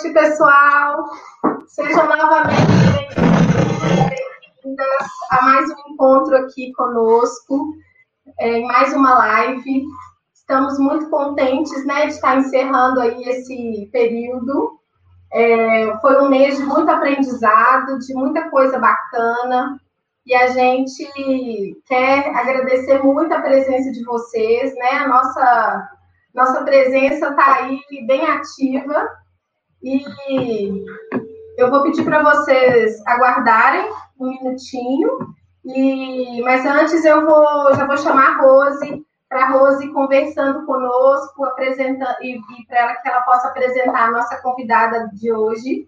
noite, pessoal. Sejam novamente bem-vindas a mais um encontro aqui conosco, é, em mais uma live. Estamos muito contentes né, de estar encerrando aí esse período. É, foi um mês de muito aprendizado, de muita coisa bacana. E a gente quer agradecer muito a presença de vocês, né? A nossa, nossa presença está aí bem ativa. E eu vou pedir para vocês aguardarem um minutinho. E, mas antes eu vou, já vou chamar a Rose para a Rose conversando conosco, apresentando e, e para ela que ela possa apresentar a nossa convidada de hoje.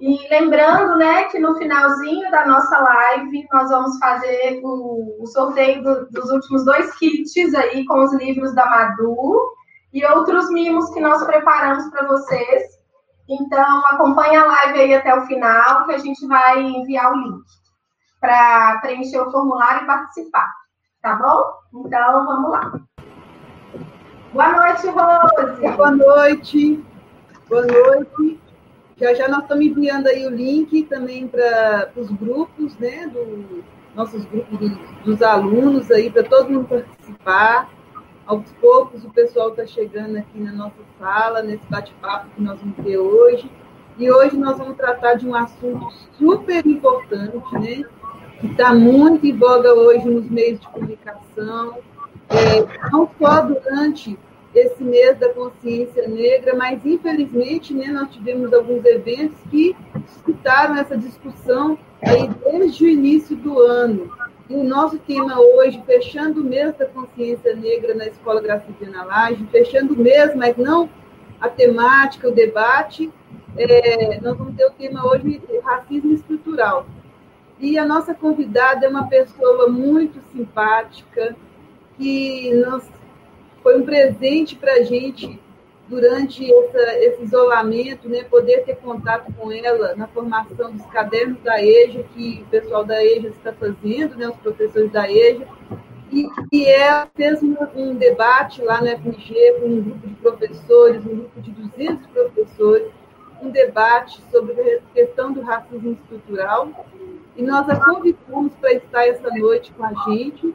E lembrando, né, que no finalzinho da nossa live nós vamos fazer o, o sorteio do, dos últimos dois kits aí com os livros da Madu e outros mimos que nós preparamos para vocês. Então acompanhe a live aí até o final que a gente vai enviar o link para preencher o formulário e participar, tá bom? Então vamos lá. Boa noite, Rose. Boa noite. Boa noite. Já já nós estamos enviando aí o link também para os grupos, né? Do, nossos grupos dos alunos aí, para todo mundo participar. Aos poucos o pessoal está chegando aqui na nossa sala, nesse bate-papo que nós vamos ter hoje. E hoje nós vamos tratar de um assunto super importante, né? Que está muito em voga hoje nos meios de comunicação, é, não só durante esse mês da consciência negra, mas infelizmente né, nós tivemos alguns eventos que suscitaram essa discussão aí desde o início do ano. E o nosso tema hoje, fechando o mês da consciência negra na Escola Grafite Laje, fechando o mês, mas não a temática, o debate, é, nós vamos ter o tema hoje, racismo estrutural. E a nossa convidada é uma pessoa muito simpática, que nos foi um presente para a gente durante essa, esse isolamento, né, poder ter contato com ela na formação dos cadernos da EJA, que o pessoal da EJA está fazendo, né, os professores da EJA, e, e ela fez um, um, debate lá no FMG com um grupo de professores, um grupo de 200 professores, um debate sobre a questão do racismo estrutural, e nós a convidamos para estar essa noite com a gente,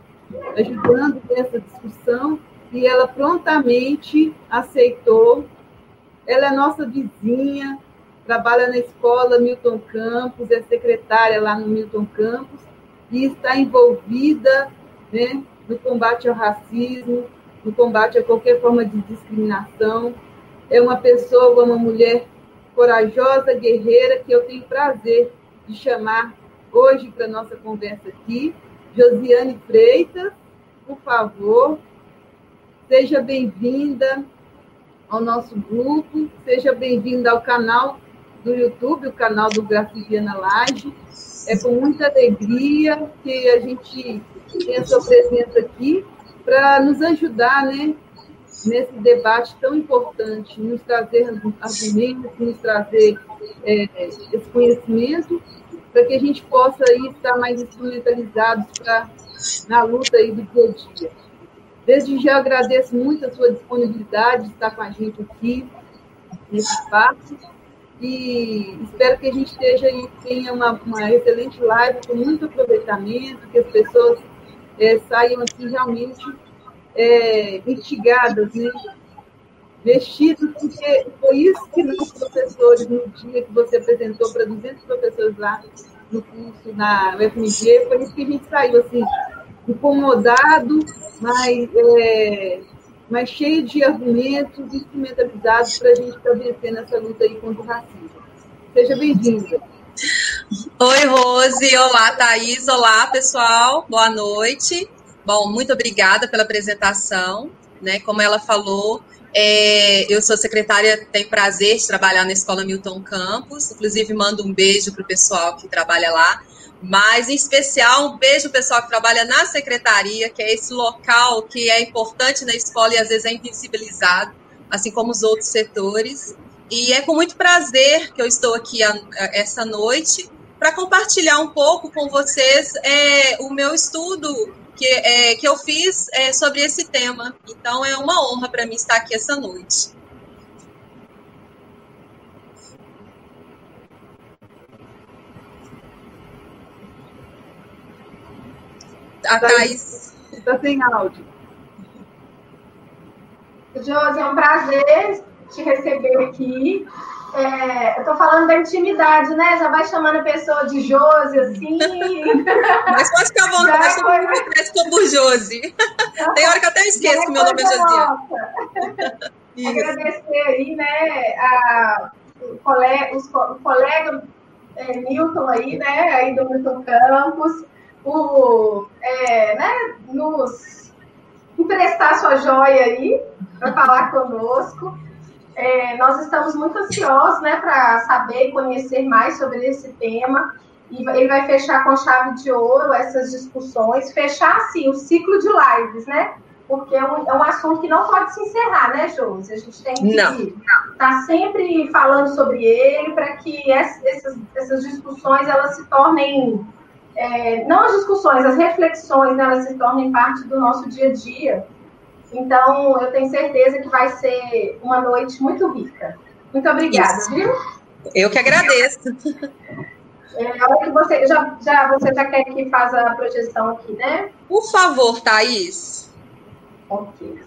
ajudando nessa discussão, e ela prontamente aceitou. Ela é nossa vizinha, trabalha na escola Milton Campos, é secretária lá no Milton Campos e está envolvida né, no combate ao racismo, no combate a qualquer forma de discriminação. É uma pessoa, uma mulher corajosa, guerreira, que eu tenho prazer de chamar hoje para nossa conversa aqui. Josiane Freitas, por favor, Seja bem-vinda ao nosso grupo, seja bem-vinda ao canal do YouTube, o canal do Grafiviana Laje. É com muita alegria que a gente tem a sua presença aqui para nos ajudar né, nesse debate tão importante, nos trazer argumentos, nos trazer é, esse conhecimento, para que a gente possa aí estar mais instrumentalizados pra, na luta aí do dia a dia. Desde já agradeço muito a sua disponibilidade de estar com a gente aqui nesse espaço e espero que a gente esteja aí, tenha uma, uma excelente live com muito aproveitamento, que as pessoas é, saiam assim realmente é, mitigadas, né? vestidos, porque foi isso que os professores, no dia que você apresentou para 200 professores lá no curso na UFMG, foi isso que a gente saiu, assim, incomodado, mas, é, mas cheio de argumentos instrumentalizados para a gente estar tá vencendo essa luta aí contra o racismo. Seja bem-vinda. Oi, Rose. Olá, Thaís. Olá, pessoal. Boa noite. Bom, muito obrigada pela apresentação. Né? Como ela falou, é, eu sou secretária, tenho prazer de trabalhar na Escola Milton Campos. Inclusive, mando um beijo para o pessoal que trabalha lá. Mas, em especial, um beijo pessoal que trabalha na secretaria, que é esse local que é importante na escola e às vezes é invisibilizado, assim como os outros setores. E é com muito prazer que eu estou aqui a, a, essa noite para compartilhar um pouco com vocês é, o meu estudo que, é, que eu fiz é, sobre esse tema. Então, é uma honra para mim estar aqui essa noite. A Thaís. Está sem áudio. Josi, é um prazer te receber aqui. É, eu tô falando da intimidade, né? Já vai chamando a pessoa de Josi, assim. Mas pode ficar à vontade, todo mundo me conhece como Josi. Tem hora que eu até esqueço que meu nome é Josiane. Agradecer aí, né, a, o colega, os, o colega é, Milton aí, né, aí do Milton Campos, o, é, né, nos emprestar sua joia aí para falar conosco. É, nós estamos muito ansiosos né, para saber e conhecer mais sobre esse tema. E ele vai fechar com chave de ouro essas discussões, fechar assim o ciclo de lives, né? Porque é um, é um assunto que não pode se encerrar, né, Josi? A gente tem que estar tá sempre falando sobre ele para que essas, essas discussões elas se tornem é, não as discussões, as reflexões, né, elas se tornem parte do nosso dia a dia então, eu tenho certeza que vai ser uma noite muito rica. Muito obrigada, Isso. viu? Eu que agradeço. É, a hora que você já, já, você já quer que faça a projeção aqui, né? Por favor, Thaís. Ok.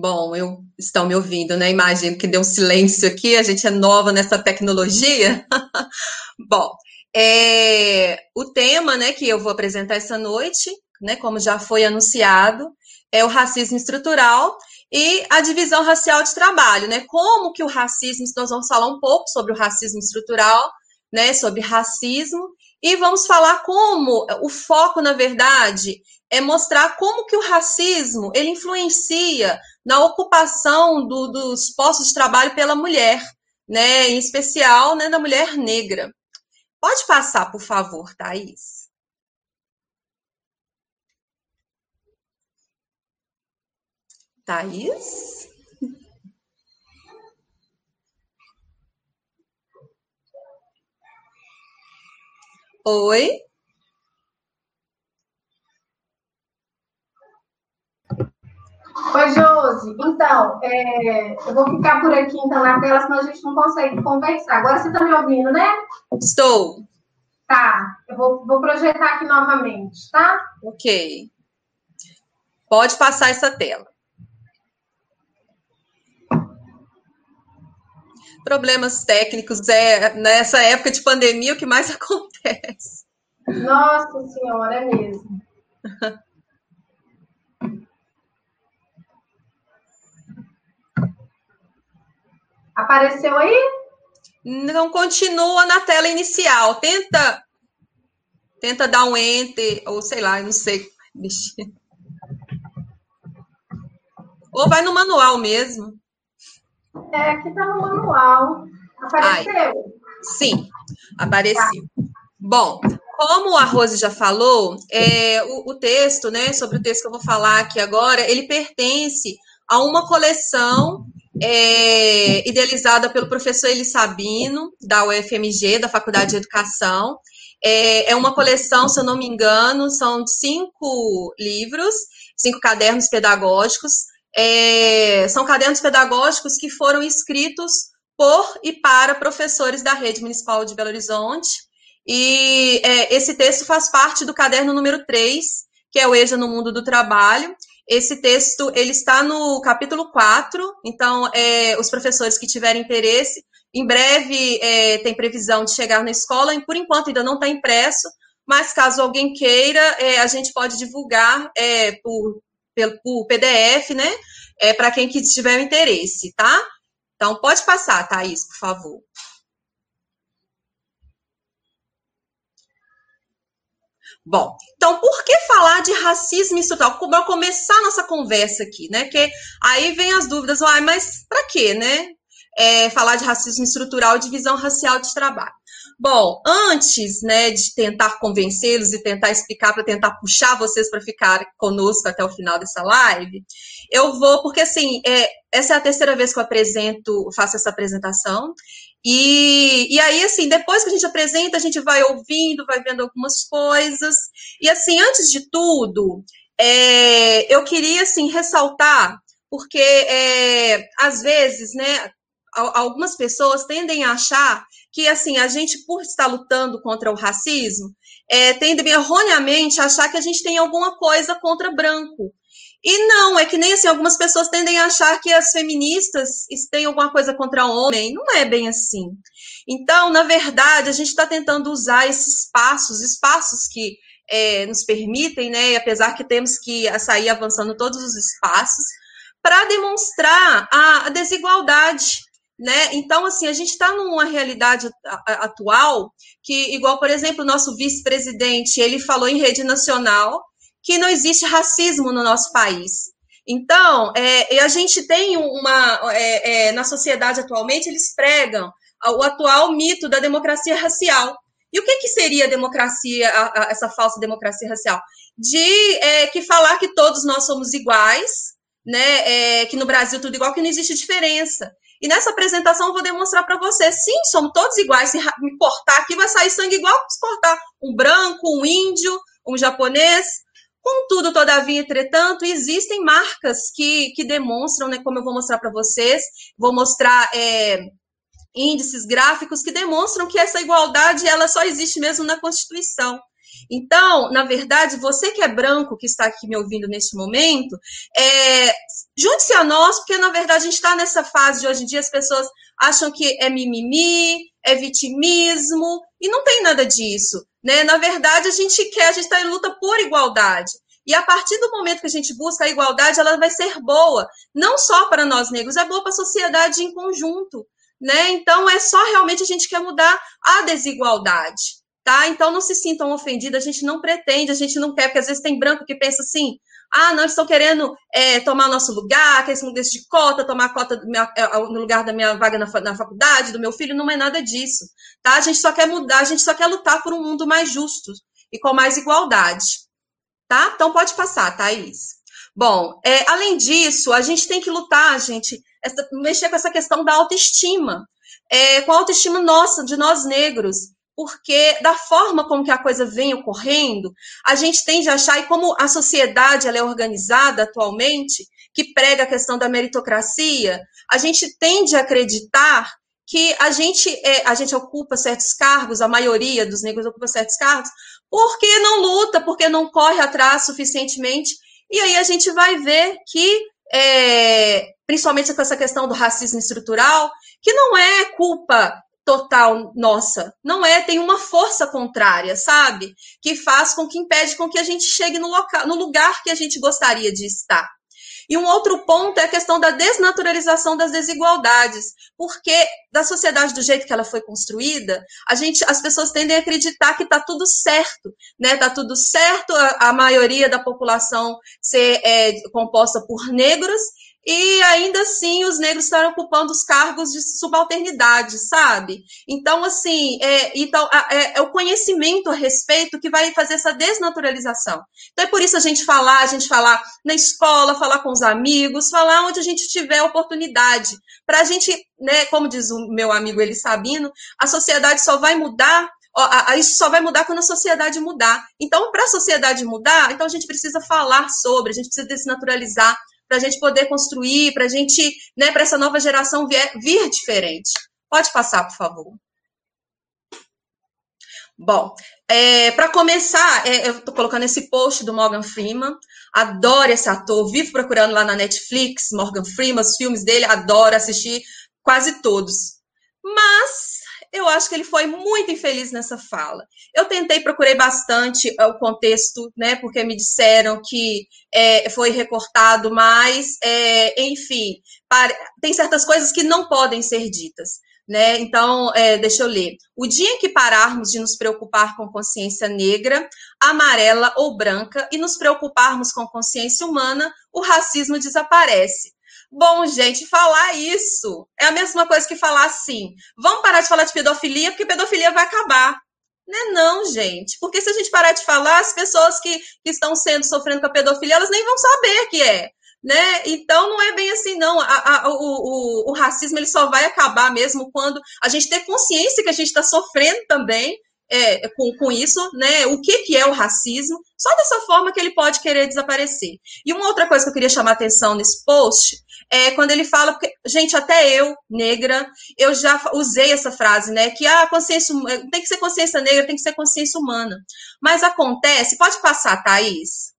Bom, eu estão me ouvindo, né? Imagino que deu um silêncio aqui, a gente é nova nessa tecnologia. Bom, é, o tema, né, que eu vou apresentar essa noite, né, como já foi anunciado, é o racismo estrutural e a divisão racial de trabalho, né? Como que o racismo, nós vamos falar um pouco sobre o racismo estrutural, né, sobre racismo e vamos falar como o foco, na verdade, é mostrar como que o racismo ele influencia na ocupação do, dos postos de trabalho pela mulher, né, em especial né, da mulher negra. Pode passar, por favor, Thaís? Thaís? Oi? Oi, Josi. Então, é, eu vou ficar por aqui então na tela, senão a gente não consegue conversar. Agora você está me ouvindo, né? Estou. Tá, eu vou, vou projetar aqui novamente, tá? Ok. Pode passar essa tela. Problemas técnicos é nessa época de pandemia o que mais acontece. Nossa senhora, é mesmo. Apareceu aí? Não continua na tela inicial. Tenta tenta dar um enter ou sei lá, não sei mexer. Ou vai no manual mesmo. É, aqui tá no manual. Apareceu? Ai, sim, apareceu. Tá. Bom, como a Rose já falou, é, o, o, texto, né, sobre o texto que eu vou falar aqui agora, ele pertence a uma coleção é, idealizada pelo professor Eli Sabino, da UFMG, da Faculdade de Educação. É, é uma coleção, se eu não me engano, são cinco livros, cinco cadernos pedagógicos. É, são cadernos pedagógicos que foram escritos por e para professores da rede municipal de Belo Horizonte. E é, esse texto faz parte do caderno número 3, que é o EJA no Mundo do Trabalho, esse texto ele está no capítulo 4, então é, os professores que tiverem interesse, em breve é, tem previsão de chegar na escola, e por enquanto ainda não está impresso, mas caso alguém queira, é, a gente pode divulgar é, por, por PDF, né? É, para quem que tiver interesse, tá? Então pode passar, Thaís, por favor. Bom, então por que falar de racismo estrutural? Como começar nossa conversa aqui, né? Que aí vem as dúvidas, ah, mas para quê, né? é, falar de racismo estrutural e divisão racial de trabalho. Bom, antes né, de tentar convencê-los e tentar explicar, para tentar puxar vocês para ficar conosco até o final dessa live, eu vou, porque assim, é, essa é a terceira vez que eu apresento, faço essa apresentação, e, e aí, assim, depois que a gente apresenta, a gente vai ouvindo, vai vendo algumas coisas, e assim, antes de tudo, é, eu queria, assim, ressaltar, porque é, às vezes, né, algumas pessoas tendem a achar que, assim, a gente, por estar lutando contra o racismo, é, tendem erroneamente a achar que a gente tem alguma coisa contra branco. E não, é que nem assim, algumas pessoas tendem a achar que as feministas têm alguma coisa contra homem. Não é bem assim. Então, na verdade, a gente está tentando usar esses espaços, espaços que é, nos permitem, né, e apesar que temos que sair avançando todos os espaços, para demonstrar a, a desigualdade né? Então, assim, a gente está numa realidade atual que, igual, por exemplo, o nosso vice-presidente, ele falou em rede nacional que não existe racismo no nosso país. Então, é, a gente tem uma. É, é, na sociedade atualmente, eles pregam o atual mito da democracia racial. E o que, que seria a democracia, a, a, essa falsa democracia racial? De é, que falar que todos nós somos iguais, né? É, que no Brasil tudo igual, que não existe diferença. E nessa apresentação eu vou demonstrar para você, sim, somos todos iguais. Se me cortar aqui, vai sair sangue igual se cortar um branco, um índio, um japonês. Contudo, todavia, entretanto, existem marcas que, que demonstram, né, como eu vou mostrar para vocês, vou mostrar é, índices gráficos que demonstram que essa igualdade ela só existe mesmo na Constituição. Então, na verdade, você que é branco, que está aqui me ouvindo neste momento, é, junte-se a nós, porque na verdade a gente está nessa fase de hoje em dia, as pessoas acham que é mimimi, é vitimismo, e não tem nada disso. Né? Na verdade, a gente quer, a gente está em luta por igualdade. E a partir do momento que a gente busca a igualdade, ela vai ser boa, não só para nós negros, é boa para a sociedade em conjunto. Né? Então, é só realmente a gente quer mudar a desigualdade tá? Então não se sintam ofendidos, a gente não pretende, a gente não quer, porque às vezes tem branco que pensa assim, ah, não, estão querendo é, tomar nosso lugar, que esse desse de cota, tomar cota minha, é, no lugar da minha vaga na, na, faculdade, do meu filho, não é nada disso, tá? A gente só quer mudar, a gente só quer lutar por um mundo mais justo e com mais igualdade, tá? Então pode passar, Thaís. Bom, é, além disso, a gente tem que lutar, gente, essa, mexer com essa questão da autoestima, é, com a autoestima nossa, de nós negros, porque da forma como que a coisa vem ocorrendo, a gente tende a achar, e como a sociedade ela é organizada atualmente, que prega a questão da meritocracia, a gente tende a acreditar que a gente, é, a gente ocupa certos cargos, a maioria dos negros ocupa certos cargos, porque não luta, porque não corre atrás suficientemente, e aí a gente vai ver que, é, principalmente com essa questão do racismo estrutural, que não é culpa total nossa. Não é, tem uma força contrária, sabe? Que faz com que impede com que a gente chegue no, local, no lugar que a gente gostaria de estar. E um outro ponto é a questão da desnaturalização das desigualdades, porque da sociedade do jeito que ela foi construída, a gente, as pessoas tendem a acreditar que está tudo certo, né? Está tudo certo a, a, maioria da população ser é, composta por negros e ainda assim os negros estão ocupando os cargos de subalternidade, sabe? Então, assim, é, então, é, é, o conhecimento a respeito que vai fazer essa desnaturalização. Então, é por isso a gente falar, a gente falar na escola, falar com os amigos, falar onde a gente tiver oportunidade. Para a gente, né, como diz o meu amigo Eli Sabino, a sociedade só vai mudar isso só vai mudar quando a sociedade mudar. Então, para a sociedade mudar, então a gente precisa falar sobre, a gente precisa desnaturalizar, para a gente poder construir, para a gente, né, para essa nova geração vir, vir diferente. Pode passar, por favor. Bom, é, para começar, é, eu estou colocando esse post do Morgan Freeman. Adoro esse ator, vivo procurando lá na Netflix, Morgan Freeman, os filmes dele, adoro assistir quase todos. Mas eu acho que ele foi muito infeliz nessa fala. Eu tentei, procurei bastante é, o contexto, né, porque me disseram que é, foi recortado, mas, é, enfim, para, tem certas coisas que não podem ser ditas. Né? Então, é, deixa eu ler. O dia em que pararmos de nos preocupar com consciência negra, amarela ou branca e nos preocuparmos com consciência humana, o racismo desaparece. Bom, gente, falar isso é a mesma coisa que falar assim: vamos parar de falar de pedofilia, porque pedofilia vai acabar. Não é não, gente. Porque se a gente parar de falar, as pessoas que, que estão sendo sofrendo com a pedofilia, elas nem vão saber que é. Né? Então não é bem assim, não. A, a, o, o, o, racismo ele só vai acabar mesmo quando a gente ter consciência que a gente está sofrendo também é, com, com isso, né? O que, que é o racismo? Só dessa forma que ele pode querer desaparecer. E uma outra coisa que eu queria chamar atenção nesse post é quando ele fala, porque, gente, até eu, negra, eu já usei essa frase, né? Que a ah, consciência tem que ser consciência negra, tem que ser consciência humana. Mas acontece, pode passar, Thaís?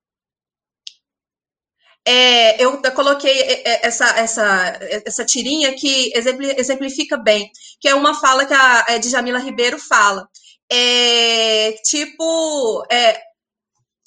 É, eu, coloquei essa, essa, essa tirinha que exemplifica bem, que é uma fala que a Djamila Ribeiro fala. É, tipo, é,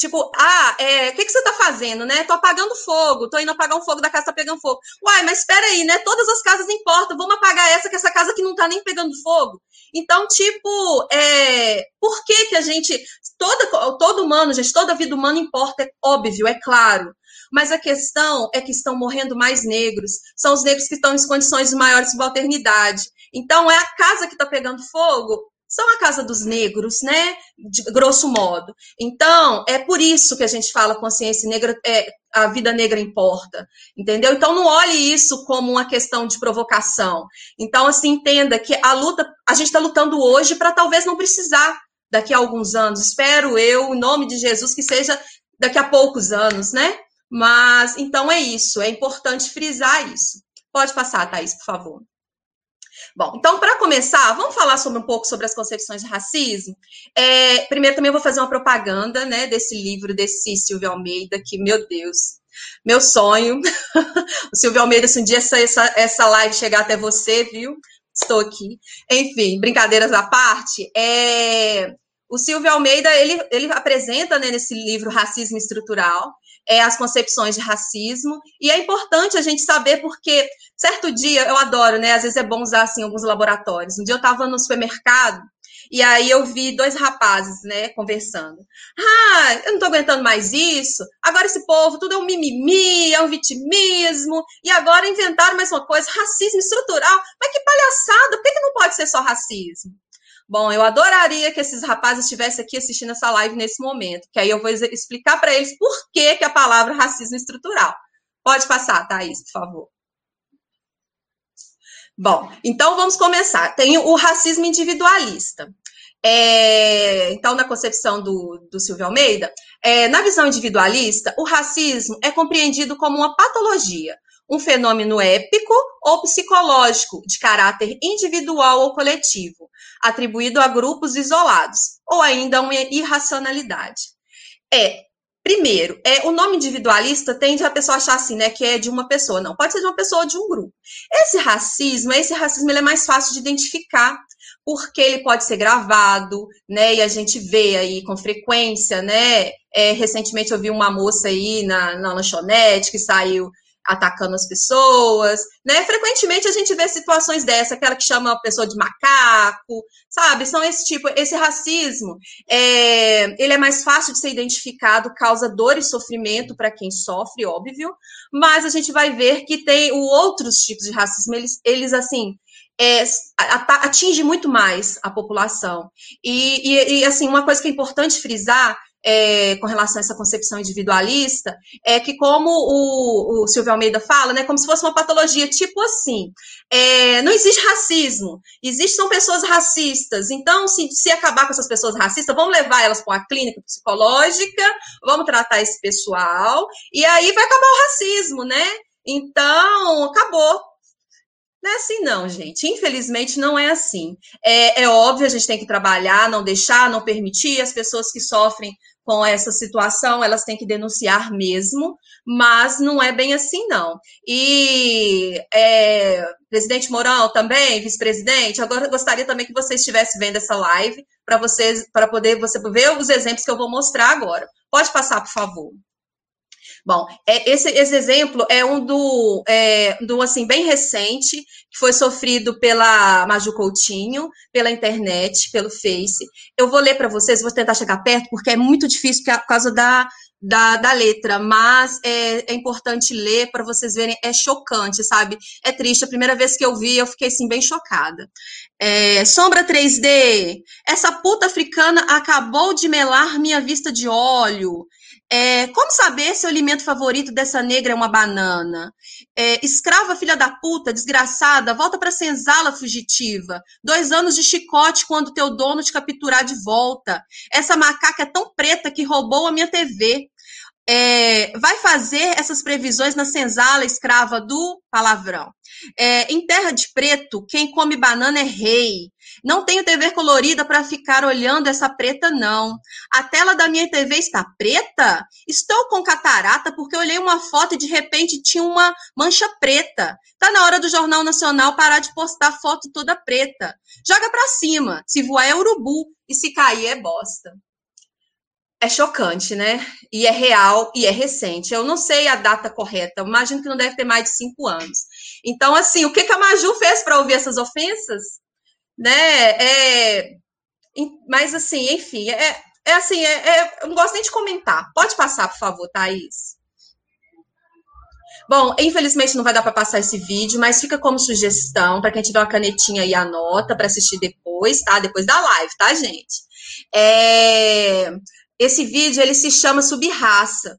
Tipo, ah, é, o que, que você tá fazendo, né? Tô apagando fogo, tô indo apagar um fogo da casa, tá pegando fogo. Uai, mas espera aí, né? Todas as casas importam, vamos apagar essa, que essa casa que não tá nem pegando fogo. Então, tipo, é, por que que a gente, toda, todo humano, gente, toda vida humana importa, é óbvio, é claro. Mas a questão é que estão morrendo mais negros, são os negros que estão em condições de maior subalternidade. Então, é a casa que está pegando fogo, são a casa dos negros, né? De grosso modo. Então, é por isso que a gente fala consciência negra, é, a vida negra importa, entendeu? Então, não olhe isso como uma questão de provocação. Então, assim, entenda que a luta, a gente está lutando hoje para talvez não precisar daqui a alguns anos. Espero eu, em nome de Jesus, que seja daqui a poucos anos, né? Mas, então é isso, é importante frisar isso. Pode passar, Thaís, por favor. Bom, então, para começar, vamos falar sobre um pouco sobre as concepções de racismo. É, primeiro, também vou fazer uma propaganda né, desse livro desse Silvio Almeida, que, meu Deus, meu sonho. o Silvio Almeida, se um dia essa, essa, essa live chegar até você, viu? Estou aqui. Enfim, brincadeiras à parte, é, o Silvio Almeida, ele, ele apresenta né, nesse livro Racismo Estrutural, é, as concepções de racismo, e é importante a gente saber porque, certo dia, eu adoro, né, às vezes é bom usar, assim, alguns laboratórios. Um dia eu estava no supermercado, e aí eu vi dois rapazes, né, conversando. Ah, eu não tô aguentando mais isso. Agora esse povo, tudo é um mimimi, é um vitimismo. E agora inventaram mais uma coisa, racismo estrutural. Mas que palhaçada, por que, que não pode ser só racismo? Bom, eu adoraria que esses rapazes estivessem aqui assistindo essa live nesse momento, que aí eu vou explicar para eles por que, que a palavra racismo estrutural. Pode passar, Thaís, por favor. Bom, então vamos começar. Tem o racismo individualista. É, então, na concepção do, do Silvio Almeida, é, na visão individualista, o racismo é compreendido como uma patologia, um fenômeno épico ou psicológico de caráter individual ou coletivo, atribuído a grupos isolados, ou ainda uma irracionalidade. É, primeiro, é o nome individualista tende a pessoa achar assim, né, que é de uma pessoa, não, pode ser de uma pessoa ou de um grupo. Esse racismo, esse racismo ele é mais fácil de identificar, porque ele pode ser gravado, né? E a gente vê aí com frequência, né? É, recentemente eu vi uma moça aí na, na lanchonete que saiu atacando as pessoas, né? Frequentemente a gente vê situações dessa, aquela que chama a pessoa de macaco, sabe? São esse tipo, esse racismo, é, ele é mais fácil de ser identificado, causa dor e sofrimento para quem sofre, óbvio, mas a gente vai ver que tem o outros tipos de racismo, eles, eles assim, é, atinge muito mais a população. E, e, e, assim, uma coisa que é importante frisar é, com relação a essa concepção individualista, é que como o, o Silvio Almeida fala, né, como se fosse uma patologia, tipo assim, é, não existe racismo, existem pessoas racistas, então se, se acabar com essas pessoas racistas, vamos levar elas para uma clínica psicológica, vamos tratar esse pessoal, e aí vai acabar o racismo, né? Então, acabou, não é assim, não, gente. Infelizmente, não é assim. É, é, óbvio, a gente tem que trabalhar, não deixar, não permitir. As pessoas que sofrem com essa situação, elas têm que denunciar mesmo, mas não é bem assim, não. E é, presidente Mourão também, vice-presidente, agora gostaria também que você estivesse vendo essa live para vocês, para poder você ver os exemplos que eu vou mostrar agora. Pode passar, por favor. Bom, é, esse, esse exemplo é um do, é, do, assim, bem recente, que foi sofrido pela Maju Coutinho, pela internet, pelo Face. Eu vou ler para vocês, vou tentar chegar perto, porque é muito difícil por causa da, da, da letra, mas é, é importante ler para vocês verem, é chocante, sabe? É triste. A primeira vez que eu vi, eu fiquei assim, bem chocada. É, Sombra 3D, essa puta africana acabou de melar minha vista de óleo. É, como saber se o alimento favorito dessa negra é uma banana? É, escrava filha da puta, desgraçada, volta pra senzala fugitiva. Dois anos de chicote quando teu dono te capturar de volta. Essa macaca é tão preta que roubou a minha TV é, vai fazer essas previsões na senzala escrava do palavrão. É, em terra de preto, quem come banana é rei. Não tenho TV colorida para ficar olhando essa preta, não. A tela da minha TV está preta? Estou com catarata porque olhei uma foto e de repente tinha uma mancha preta. Tá na hora do Jornal Nacional parar de postar foto toda preta. Joga para cima. Se voar é urubu e se cair é bosta é chocante, né? E é real e é recente. Eu não sei a data correta, imagino que não deve ter mais de cinco anos. Então, assim, o que, a Maju fez para ouvir essas ofensas? Né? É, mas, assim, enfim, é, é assim, é, é, eu não gosto nem de comentar. Pode passar, por favor, Thaís. Bom, infelizmente não vai dar para passar esse vídeo, mas fica como sugestão para quem tiver uma canetinha e anota para assistir depois, tá? Depois da live, tá, gente? É... Esse vídeo ele se chama Subraça.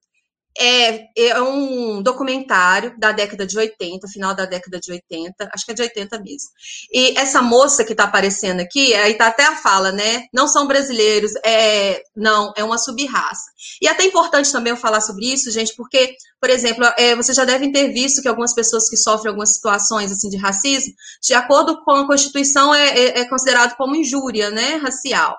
É, é um documentário da década de 80, final da década de 80, acho que é de 80 mesmo. E essa moça que está aparecendo aqui, aí tá até a fala, né? Não são brasileiros, é, não, é uma subraça. E até importante também eu falar sobre isso, gente, porque, por exemplo, é, vocês já devem ter visto que algumas pessoas que sofrem algumas situações assim de racismo, de acordo com a Constituição, é, é, é considerado como injúria, né, racial.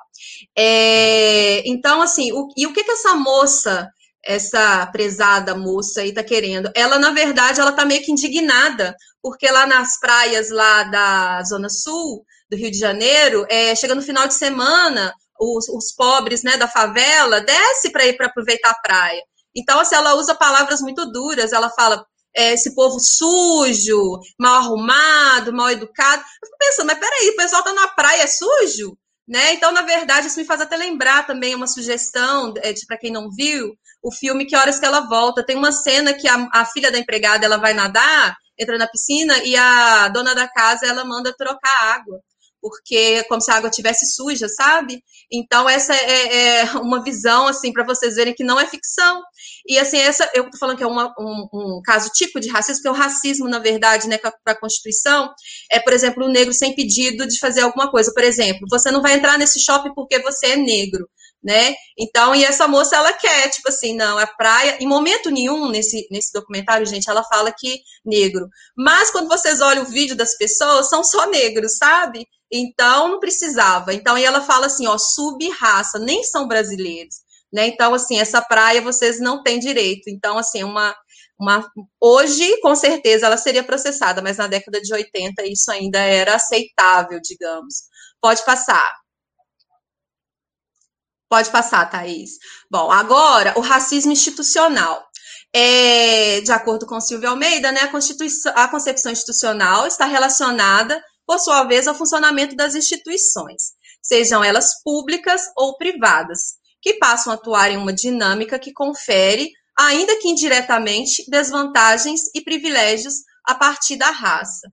É, então, assim, o, e o que que essa moça essa prezada moça aí tá querendo. Ela, na verdade, ela tá meio que indignada, porque lá nas praias lá da Zona Sul do Rio de Janeiro, é, chega no final de semana, os, os pobres né, da favela desce para ir para aproveitar a praia. Então, assim, ela usa palavras muito duras, ela fala é, esse povo sujo, mal arrumado, mal educado. Eu fico pensando, mas peraí, o pessoal tá na praia, é sujo? Né? Então, na verdade, isso me faz até lembrar também uma sugestão, é, para quem não viu, o filme Que Horas Que Ela Volta. Tem uma cena que a, a, filha da empregada ela vai nadar, entra na piscina e a dona da casa ela manda trocar água porque é como se a água tivesse suja, sabe? Então essa é, é uma visão assim para vocês verem que não é ficção. E assim essa eu tô falando que é uma, um, um, caso tipo de racismo, porque o racismo na verdade, né, para a Constituição é, por exemplo, o negro sem pedido de fazer alguma coisa. Por exemplo, você não vai entrar nesse shopping porque você é negro né? Então, e essa moça, ela quer, tipo assim, não, é praia. Em momento nenhum nesse, nesse documentário, gente, ela fala que negro. Mas quando vocês olham o vídeo das pessoas, são só negros, sabe? Então, não precisava. Então, e ela fala assim, ó, sub-raça, nem são brasileiros, né? Então, assim, essa praia vocês não têm direito. Então, assim, uma. Uma, hoje, com certeza, ela seria processada, mas na década de 80 isso ainda era aceitável, digamos. Pode passar. Pode passar, Thaís. Bom, agora, o racismo institucional. É, de acordo com Silvio Almeida, né, a, a concepção institucional está relacionada, por sua vez, ao funcionamento das instituições, sejam elas públicas ou privadas, que passam a atuar em uma dinâmica que confere, ainda que indiretamente, desvantagens e privilégios a partir da raça.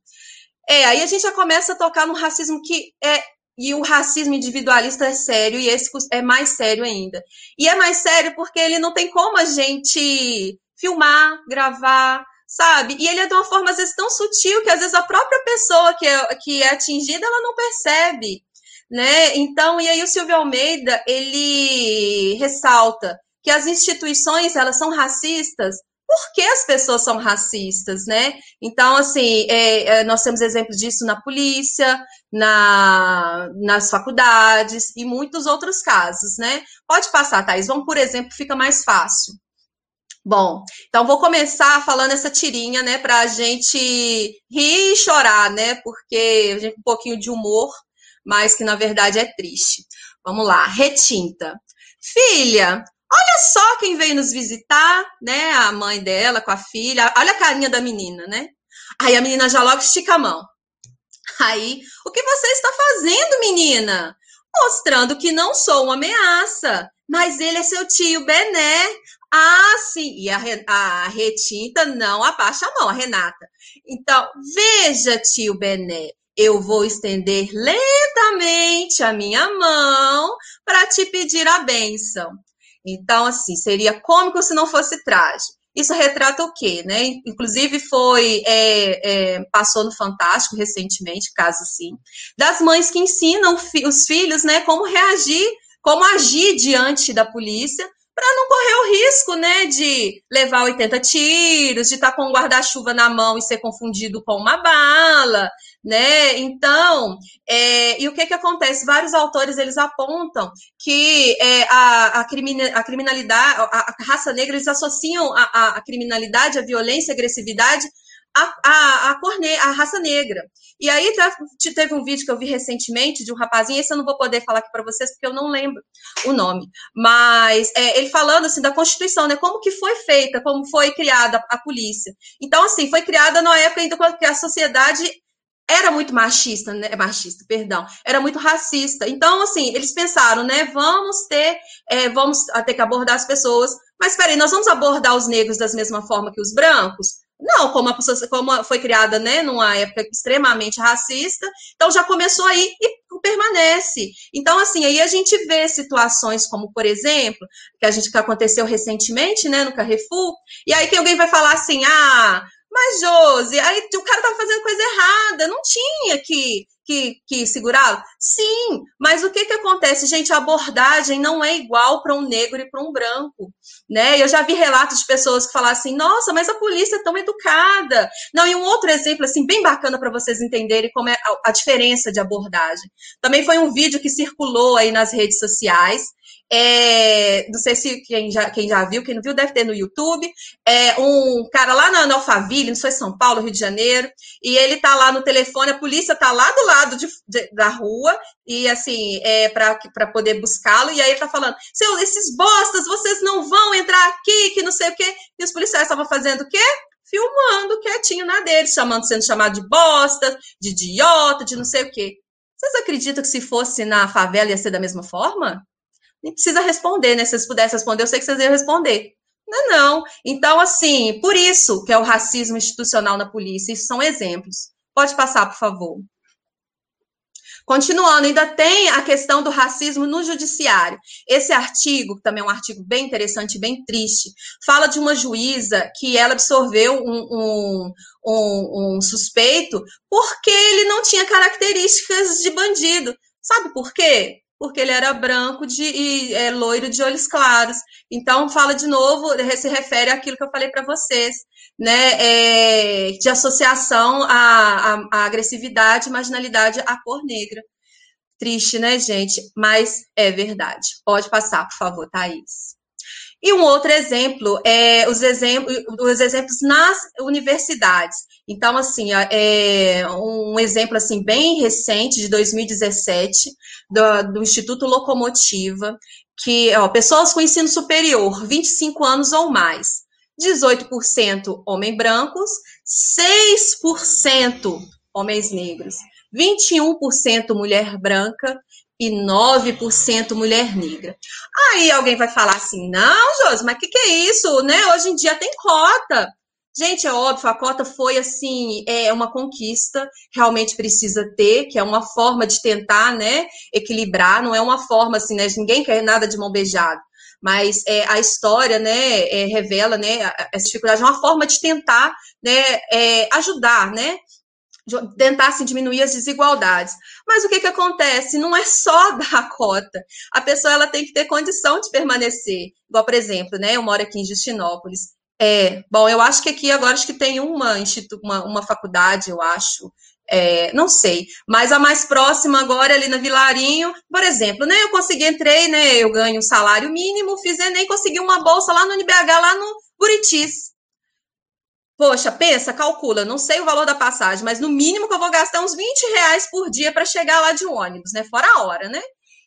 É, aí a gente já começa a tocar no racismo que é e o racismo individualista é sério, e esse é mais sério ainda. E é mais sério porque ele não tem como a gente filmar, gravar, sabe? E ele é de uma forma, às vezes, tão sutil que, às vezes, a própria pessoa que é, que é atingida, ela não percebe, né? Então, e aí o Silvio Almeida, ele ressalta que as instituições, elas são racistas por que as pessoas são racistas, né? Então, assim, é, é, nós temos exemplos disso na polícia, na, nas faculdades e muitos outros casos, né? Pode passar, Thais. Vamos, por exemplo, fica mais fácil. Bom, então vou começar falando essa tirinha, né, para a gente rir e chorar, né, porque a gente tem um pouquinho de humor, mas que na verdade é triste. Vamos lá, retinta. Filha, Olha só quem veio nos visitar, né? A mãe dela com a filha. Olha a carinha da menina, né? Aí a menina já logo estica a mão. Aí, o que você está fazendo, menina? Mostrando que não sou uma ameaça. Mas ele é seu tio Bené. Ah, sim. E a, a Retinta não abaixa a mão, a Renata. Então, veja, tio Bené, eu vou estender lentamente a minha mão para te pedir a bênção. Então, assim, seria cômico se não fosse trágico. Isso retrata o quê, né? Inclusive foi é, é, passou no Fantástico recentemente, caso sim, das mães que ensinam os filhos, né, como reagir, como agir diante da polícia para não correr o risco, né, de levar 80 tiros, de estar tá com um guarda-chuva na mão e ser confundido com uma bala, né? Então, é, e o que que acontece? Vários autores eles apontam que é, a, a, a, criminalidade, a, a, raça negra, eles associam a, a criminalidade, a violência, a agressividade a, a, a, cor ne a raça negra. E aí teve um vídeo que eu vi recentemente de um rapazinho, esse eu não vou poder falar aqui para vocês porque eu não lembro o nome, mas é, ele falando assim da Constituição, né? Como que foi feita, como foi criada a polícia. Então, assim, foi criada na época ainda que a sociedade era muito machista, né? Machista, perdão, era muito racista. Então, assim, eles pensaram, né? Vamos ter, é, vamos ter que abordar as pessoas. Mas peraí, nós vamos abordar os negros da mesma forma que os brancos? Não, como, a, como foi criada né, numa época extremamente racista, então já começou aí e permanece. Então, assim, aí a gente vê situações como, por exemplo, que a gente que aconteceu recentemente, né, no Carrefour, e aí tem alguém vai falar assim, ah, mas, Josi, aí o cara estava fazendo coisa errada, não tinha que, que, que segurá-lo? Sim, mas o que, que acontece, gente? A abordagem não é igual para um negro e para um branco, né? Eu já vi relatos de pessoas que falam assim, nossa, mas a polícia é tão educada. Não, e um outro exemplo, assim, bem bacana para vocês entenderem como é a, a diferença de abordagem. Também foi um vídeo que circulou aí nas redes sociais, é, não sei se quem já, quem já viu, quem não viu, deve ter no YouTube. É um cara lá na, Alphaville, não sei São Paulo, Rio de Janeiro, e ele tá lá no telefone, a polícia tá lá do lado de, de, da rua, e assim, é, para poder buscá-lo, e aí ele tá falando: Seu, esses bostas, vocês não vão entrar aqui, que não sei o quê. E os policiais estavam fazendo o quê? Filmando quietinho na dele, chamando, sendo chamado de bosta, de idiota, de não sei o quê. Vocês acreditam que se fosse na favela ia ser da mesma forma? Nem precisa responder, né? Se vocês pudessem responder, eu sei que vocês iam responder. Não, não. Então, assim, por isso que é o racismo institucional na polícia. Isso são exemplos. Pode passar, por favor. Continuando, ainda tem a questão do racismo no judiciário. Esse artigo, que também é um artigo bem interessante, bem triste, fala de uma juíza que ela absorveu um, um, um, um suspeito porque ele não tinha características de bandido. Sabe por quê? Porque ele era branco de, e é, loiro de olhos claros. Então, fala de novo, se refere àquilo que eu falei para vocês, né, é, de associação à, à, à agressividade, marginalidade à cor negra. Triste, né, gente? Mas é verdade. Pode passar, por favor, Thaís. E um outro exemplo é os exemplos, os exemplos nas universidades. Então, assim, é um exemplo assim bem recente de 2017 do, do Instituto Locomotiva, que ó, pessoas com ensino superior, 25 anos ou mais, 18% homens brancos, 6% homens negros, 21% mulher branca e 9% mulher negra. Aí alguém vai falar assim: não, Josi, mas o que, que é isso? Né? Hoje em dia tem cota. Gente, é óbvio, a cota foi assim, é uma conquista, realmente precisa ter, que é uma forma de tentar, né, equilibrar, não é uma forma assim, né, ninguém quer nada de mão beijada, mas é, a história, né, é, revela, né, essa dificuldade, é uma forma de tentar, né, é, ajudar, né, tentar assim, diminuir as desigualdades. Mas o que, que acontece? Não é só dar cota. A pessoa ela tem que ter condição de permanecer. Igual, por exemplo, né, eu moro aqui em Justinópolis. É, bom, eu acho que aqui agora acho que tem uma, uma, uma faculdade, eu acho, é, não sei, mas a mais próxima agora ali na Vilarinho, por exemplo, né? Eu consegui, entrei, né? Eu ganho um salário mínimo, fiz Enem, consegui uma bolsa lá no NBH, lá no Buritis. Poxa, pensa, calcula, não sei o valor da passagem, mas no mínimo que eu vou gastar uns 20 reais por dia para chegar lá de ônibus, né? Fora a hora, né?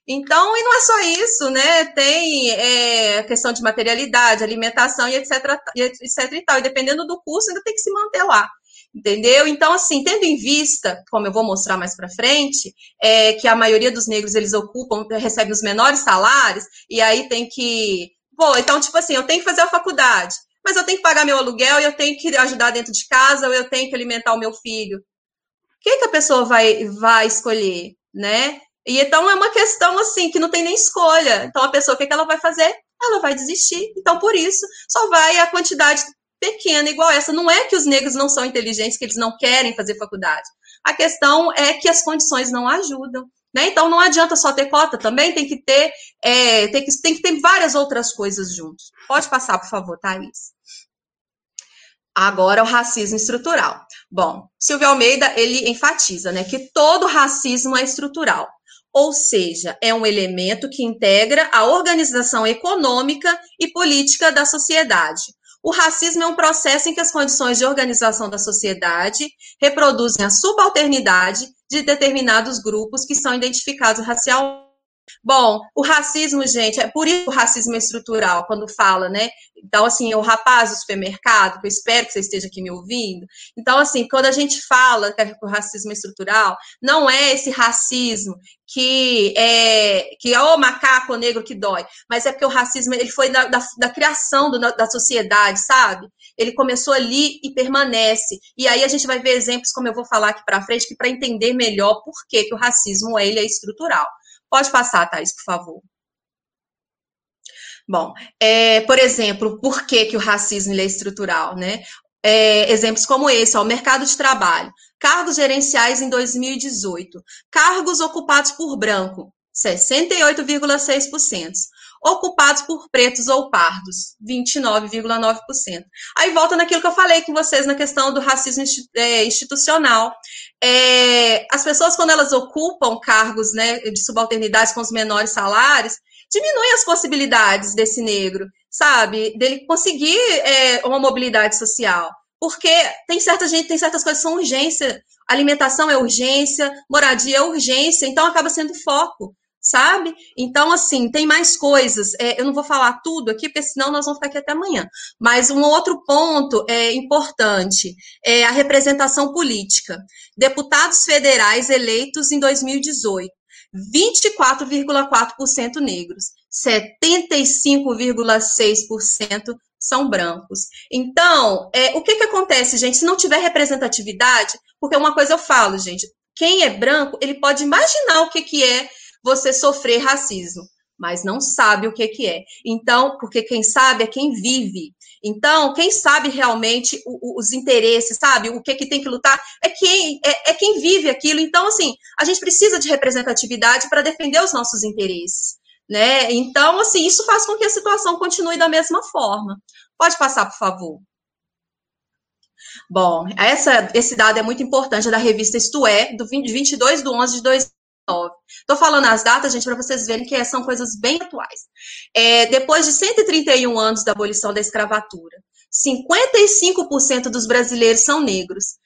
Então, e não é só isso, né? Tem é, a questão de materialidade, alimentação e etc, etc e tal. E dependendo do curso, ainda tem que se manter lá. Entendeu? Então, assim, tendo em vista, como eu vou mostrar mais para frente, é, que a maioria dos negros eles ocupam, recebem os menores salários, e aí tem que. Pô, então, tipo assim, eu tenho que fazer a faculdade, mas eu tenho que pagar meu aluguel, eu tenho que ajudar dentro de casa, ou eu tenho que alimentar o meu filho. O que, que a pessoa vai, vai escolher, né? E então é uma questão assim que não tem nem escolha. Então a pessoa o que, que ela vai fazer? Ela vai desistir. Então por isso só vai a quantidade pequena igual essa. Não é que os negros não são inteligentes, que eles não querem fazer faculdade. A questão é que as condições não ajudam. Né? Então não adianta só ter cota, também tem que ter, é, tem, que, tem que ter várias outras coisas juntos. Pode passar, por favor, Thaís. Agora o racismo estrutural. Bom, Silvio Almeida ele enfatiza, né, que todo racismo é estrutural ou seja, é um elemento que integra a organização econômica e política da sociedade. O racismo é um processo em que as condições de organização da sociedade reproduzem a subalternidade de determinados grupos que são identificados racialmente Bom, o racismo, gente, é por isso o racismo é estrutural, quando fala, né? Então, assim, o rapaz do supermercado, que eu espero que você esteja aqui me ouvindo. Então, assim, quando a gente fala que o racismo é estrutural, não é esse racismo que é que é o macaco negro que dói, mas é porque o racismo ele foi da, da, da criação do, da sociedade, sabe? Ele começou ali e permanece. E aí a gente vai ver exemplos, como eu vou falar aqui para frente, que para entender melhor por que, que o racismo ele é estrutural. Pode passar, Thais, por favor. Bom, é, por exemplo, por que, que o racismo é estrutural, né? É, exemplos como esse, ó, mercado de trabalho, cargos gerenciais em 2018, cargos ocupados por branco, 68,6%, ocupados por pretos ou pardos, 29,9%. Aí volta naquilo que eu falei com vocês na questão do racismo é, institucional. É, as pessoas, quando elas ocupam cargos né, de subalternidade com os menores salários, diminuem as possibilidades desse negro, sabe? Dele conseguir é, uma mobilidade social. Porque tem certa gente, tem certas coisas que são urgência. Alimentação é urgência, moradia é urgência, então acaba sendo foco sabe? Então, assim, tem mais coisas. É, eu não vou falar tudo aqui, porque senão nós vamos ficar aqui até amanhã. Mas um outro ponto é importante é a representação política. Deputados federais eleitos em 2018. 24,4% negros, 75,6% são brancos. Então, é, o que, que acontece, gente? Se não tiver representatividade, porque uma coisa eu falo, gente, quem é branco, ele pode imaginar o que, que é você sofrer racismo, mas não sabe o que, que é. Então, porque quem sabe é quem vive. Então, quem sabe realmente o, o, os interesses, sabe? O que, que tem que lutar é quem, é, é quem vive aquilo. Então, assim, a gente precisa de representatividade para defender os nossos interesses. Né? Então, assim, isso faz com que a situação continue da mesma forma. Pode passar, por favor. Bom, essa, esse dado é muito importante, é da revista Isto É, 20, 22 de 11 de 2000. Estou falando as datas, gente, para vocês verem que são coisas bem atuais. É, depois de 131 anos da abolição da escravatura, 55% dos brasileiros são negros.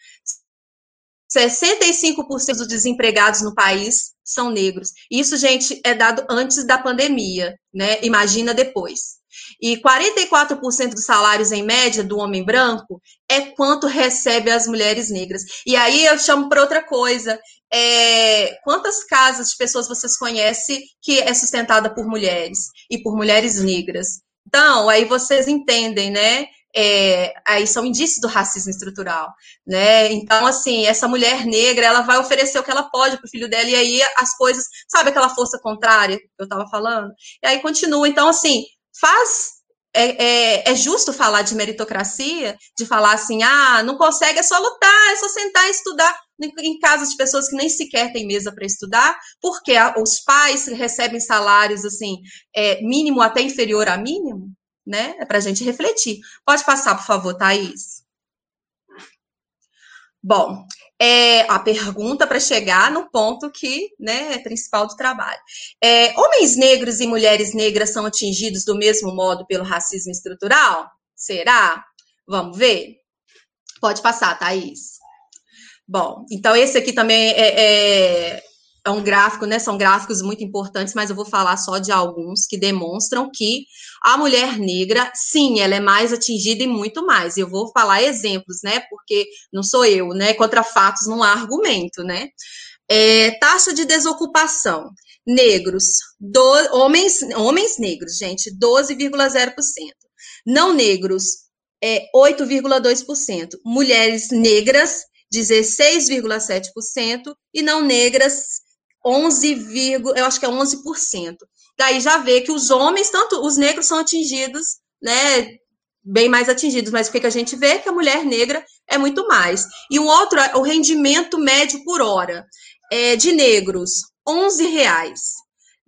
65% dos desempregados no país são negros. Isso, gente, é dado antes da pandemia, né? Imagina depois. E 44% dos salários em média do homem branco é quanto recebe as mulheres negras. E aí eu chamo para outra coisa. É, quantas casas de pessoas vocês conhecem que é sustentada por mulheres e por mulheres negras? Então, aí vocês entendem, né? É, aí são indícios do racismo estrutural, né? Então, assim, essa mulher negra, ela vai oferecer o que ela pode para o filho dela, e aí as coisas, sabe aquela força contrária que eu estava falando? E aí continua. Então, assim, faz. É, é, é, justo falar de meritocracia, de falar assim, ah, não consegue, é só lutar, é só sentar e estudar em casas de pessoas que nem sequer têm mesa para estudar, porque os pais recebem salários assim, é, mínimo até inferior a mínimo, né? É para a gente refletir. Pode passar, por favor, Thaís. Bom, é, a pergunta para chegar no ponto que né, é principal do trabalho. É, homens negros e mulheres negras são atingidos do mesmo modo pelo racismo estrutural? Será? Vamos ver? Pode passar, Thaís. Bom, então esse aqui também é, é é um gráfico, né? São gráficos muito importantes, mas eu vou falar só de alguns que demonstram que a mulher negra, sim, ela é mais atingida e muito mais. Eu vou falar exemplos, né? Porque não sou eu, né? Contra fatos não há argumento, né? É, taxa de desocupação. Negros, do, homens, homens negros, gente, 12,0%. Não negros, é 8,2%. Mulheres negras, 16,7%. E não negras, 11, eu acho que é 11%. Daí já vê que os homens, tanto os negros são atingidos, né, bem mais atingidos, mas o que, a gente vê? Que a mulher negra é muito mais. E um outro, o rendimento médio por hora é, de negros, 11 reais.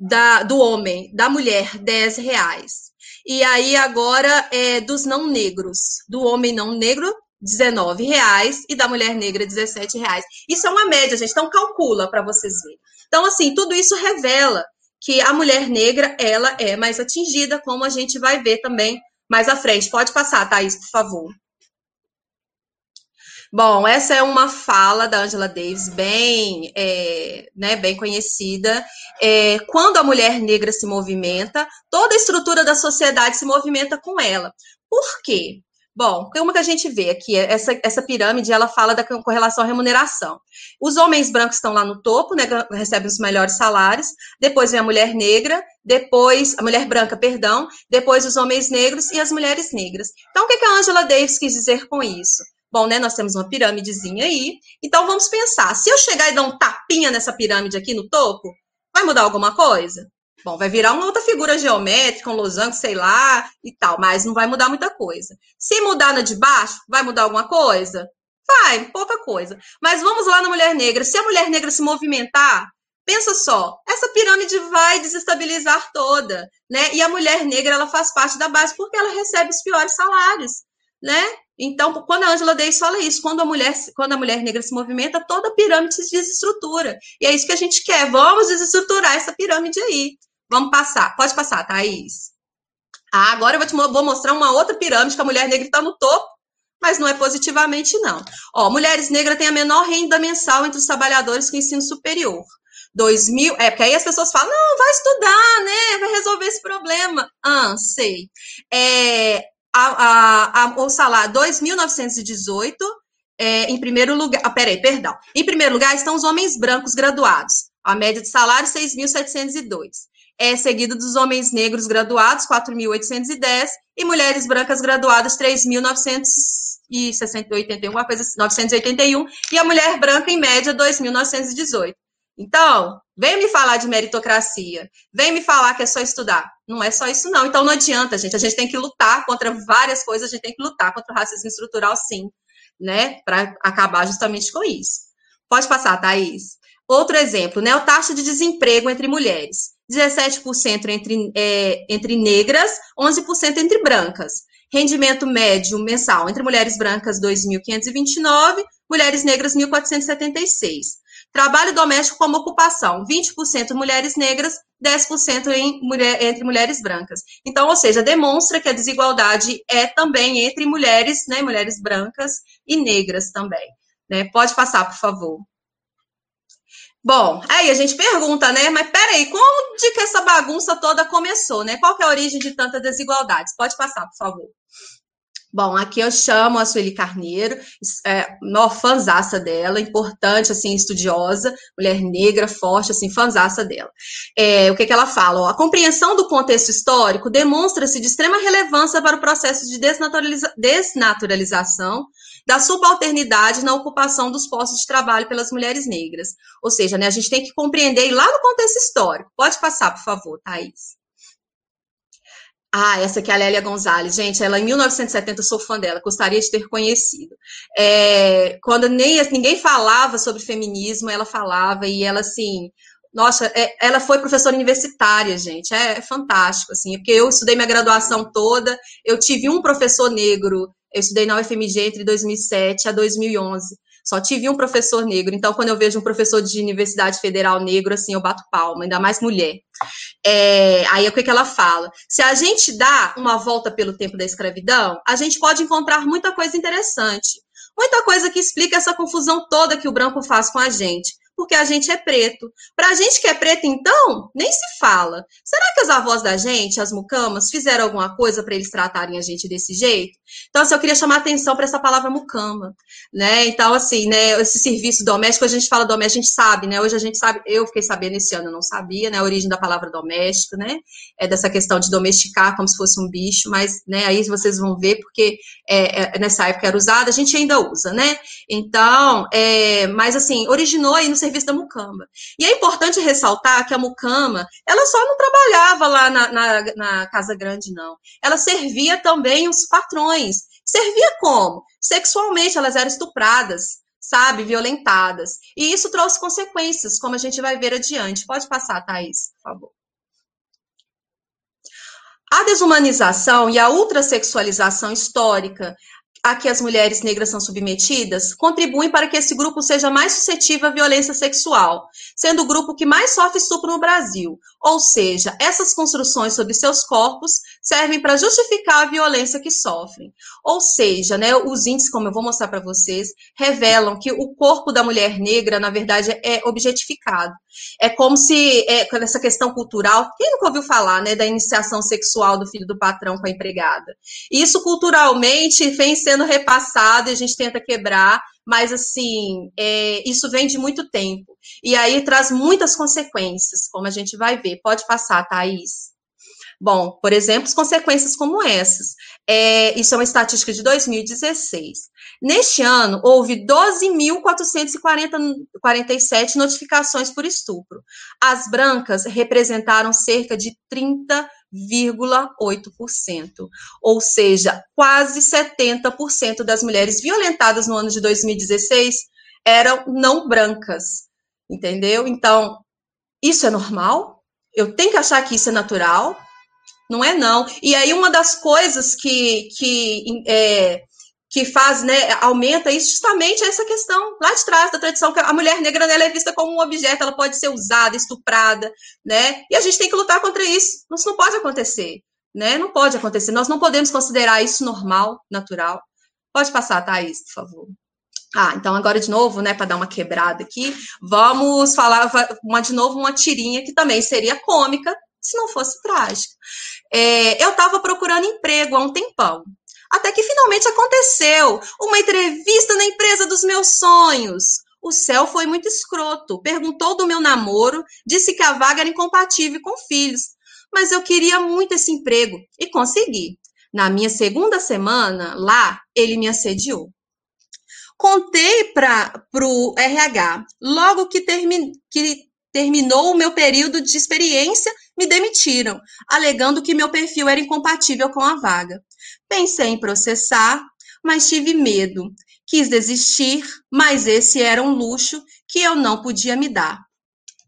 Da, do homem, da mulher, 10 reais. E aí agora é dos não negros, do homem não negro, 19 reais e da mulher negra 17 reais. Isso é uma média, gente. Então calcula para vocês verem. Então, assim, tudo isso revela que a mulher negra, ela é mais atingida, como a gente vai ver também mais à frente. Pode passar, Thaís, por favor. Bom, essa é uma fala da Angela Davis, bem, é, né, bem conhecida. É, quando a mulher negra se movimenta, toda a estrutura da sociedade se movimenta com ela. Por quê? Bom, como que a gente vê aqui, essa, essa pirâmide, ela fala da correlação à remuneração. Os homens brancos estão lá no topo, né, recebem os melhores salários, depois vem a mulher negra, depois, a mulher branca, perdão, depois os homens negros e as mulheres negras. Então, o que, que a Angela Davis quis dizer com isso? Bom, né, nós temos uma pirâmidezinha aí, então vamos pensar, se eu chegar e dar um tapinha nessa pirâmide aqui no topo, vai mudar alguma coisa? Bom, vai virar uma outra figura geométrica, um losango, sei lá, e tal, mas não vai mudar muita coisa. Se mudar na de baixo, vai mudar alguma coisa? Vai, pouca coisa. Mas vamos lá na mulher negra. Se a mulher negra se movimentar, pensa só, essa pirâmide vai desestabilizar toda, né? E a mulher negra, ela faz parte da base porque ela recebe os piores salários, né? Então, quando a Angela Davis fala isso, quando a mulher, quando a mulher negra se movimenta, toda a pirâmide se desestrutura. E é isso que a gente quer. Vamos desestruturar essa pirâmide aí. Vamos passar. Pode passar, Thaís. Ah, agora eu vou, te, vou mostrar uma outra pirâmide que a mulher negra está no topo, mas não é positivamente, não. Ó, mulheres negras têm a menor renda mensal entre os trabalhadores com ensino superior. 2000, é, porque aí as pessoas falam, não, vai estudar, né, vai resolver esse problema. Ah, sei. É, a, a, a, o salário 2.918, é, em primeiro lugar, ah, peraí, perdão. Em primeiro lugar estão os homens brancos graduados. A média de salário, 6.702 é seguido dos homens negros graduados, 4.810, e mulheres brancas graduadas, 3.981, uma coisa 981, assim, e a mulher branca, em média, 2.918. Então, vem me falar de meritocracia, vem me falar que é só estudar. Não é só isso, não. Então, não adianta, gente. A gente tem que lutar contra várias coisas, a gente tem que lutar contra o racismo estrutural, sim, né? Para acabar justamente com isso. Pode passar, Thaís. Outro exemplo, né? O taxa de desemprego entre mulheres. 17% entre, é, entre negras, 11% entre brancas. Rendimento médio mensal entre mulheres brancas, 2.529, mulheres negras, 1.476. Trabalho doméstico como ocupação, 20% mulheres negras, 10% em mulher, entre mulheres brancas. Então, ou seja, demonstra que a desigualdade é também entre mulheres, né, mulheres brancas e negras também. Né? Pode passar, por favor. Bom, aí a gente pergunta, né? Mas peraí, como que essa bagunça toda começou, né? Qual é a origem de tanta desigualdade? Pode passar, por favor. Bom, aqui eu chamo a Sueli Carneiro, é, fanzaça dela, importante, assim, estudiosa, mulher negra, forte, assim, fanzaça dela. É, o que, que ela fala? Ó, a compreensão do contexto histórico demonstra-se de extrema relevância para o processo de desnaturaliza desnaturalização da subalternidade na ocupação dos postos de trabalho pelas mulheres negras. Ou seja, né, a gente tem que compreender lá no contexto histórico. Pode passar, por favor, Thaís. Ah, essa aqui é a Lélia Gonzalez. Gente, ela em 1970, eu sou fã dela, gostaria de ter conhecido. É, quando nem, ninguém falava sobre feminismo, ela falava, e ela, assim, nossa, é, ela foi professora universitária, gente, é, é, fantástico, assim, porque eu estudei minha graduação toda, eu tive um professor negro eu estudei na UFMG entre 2007 a 2011. Só tive um professor negro, então quando eu vejo um professor de universidade federal negro, assim, eu bato palma, ainda mais mulher. É, aí o que, que ela fala? Se a gente dá uma volta pelo tempo da escravidão, a gente pode encontrar muita coisa interessante. Muita coisa que explica essa confusão toda que o branco faz com a gente. Porque a gente é preto. Para a gente que é preto, então, nem se fala. Será que as avós da gente, as mucamas, fizeram alguma coisa para eles tratarem a gente desse jeito? Então, assim, eu queria chamar atenção para essa palavra mucama, né? Então, assim, né, esse serviço doméstico, a gente fala doméstico, a gente sabe, né? Hoje a gente sabe, eu fiquei sabendo esse ano, eu não sabia, né? A origem da palavra doméstico, né? É dessa questão de domesticar como se fosse um bicho, mas, né, aí vocês vão ver, porque é, é, nessa época era usada, a gente ainda usa, né? Então, é, mas assim, originou aí no serviço da mucama. E é importante ressaltar que a mucama, ela só não trabalhava lá na, na, na Casa Grande, não. Ela servia também os patrões. Servia como? Sexualmente, elas eram estupradas, sabe, violentadas. E isso trouxe consequências, como a gente vai ver adiante. Pode passar, Thaís, por favor. A desumanização e a ultrasexualização histórica a que as mulheres negras são submetidas contribuem para que esse grupo seja mais suscetível à violência sexual, sendo o grupo que mais sofre estupro no Brasil. Ou seja, essas construções sobre seus corpos servem para justificar a violência que sofrem. Ou seja, né, os índices, como eu vou mostrar para vocês, revelam que o corpo da mulher negra, na verdade, é objetificado. É como se, é, essa questão cultural, quem nunca ouviu falar né, da iniciação sexual do filho do patrão com a empregada? Isso culturalmente vem sendo repassado e a gente tenta quebrar, mas assim, é, isso vem de muito tempo. E aí traz muitas consequências, como a gente vai ver. Pode passar, Thaís. Bom, por exemplo, as consequências como essas. É, isso é uma estatística de 2016. Neste ano, houve 12.447 notificações por estupro. As brancas representaram cerca de 30,8%, ou seja, quase 70% das mulheres violentadas no ano de 2016 eram não brancas, entendeu? Então, isso é normal? Eu tenho que achar que isso é natural? Não é não. E aí uma das coisas que, que, é, que faz, né, aumenta isso justamente essa questão lá de trás da tradição, que a mulher negra né, é vista como um objeto, ela pode ser usada, estuprada, né? E a gente tem que lutar contra isso. Isso não pode acontecer, né? Não pode acontecer. Nós não podemos considerar isso normal, natural. Pode passar, Thaís, por favor. Ah, então agora de novo, né, para dar uma quebrada aqui, vamos falar uma, de novo uma tirinha que também seria cômica, se não fosse trágica. É, eu estava procurando emprego há um tempão. Até que finalmente aconteceu uma entrevista na empresa dos meus sonhos. O céu foi muito escroto. Perguntou do meu namoro, disse que a vaga era incompatível com filhos. Mas eu queria muito esse emprego e consegui. Na minha segunda semana lá, ele me assediou. Contei para o RH. Logo que, termi, que terminou o meu período de experiência, me demitiram, alegando que meu perfil era incompatível com a vaga. Pensei em processar, mas tive medo. Quis desistir, mas esse era um luxo que eu não podia me dar.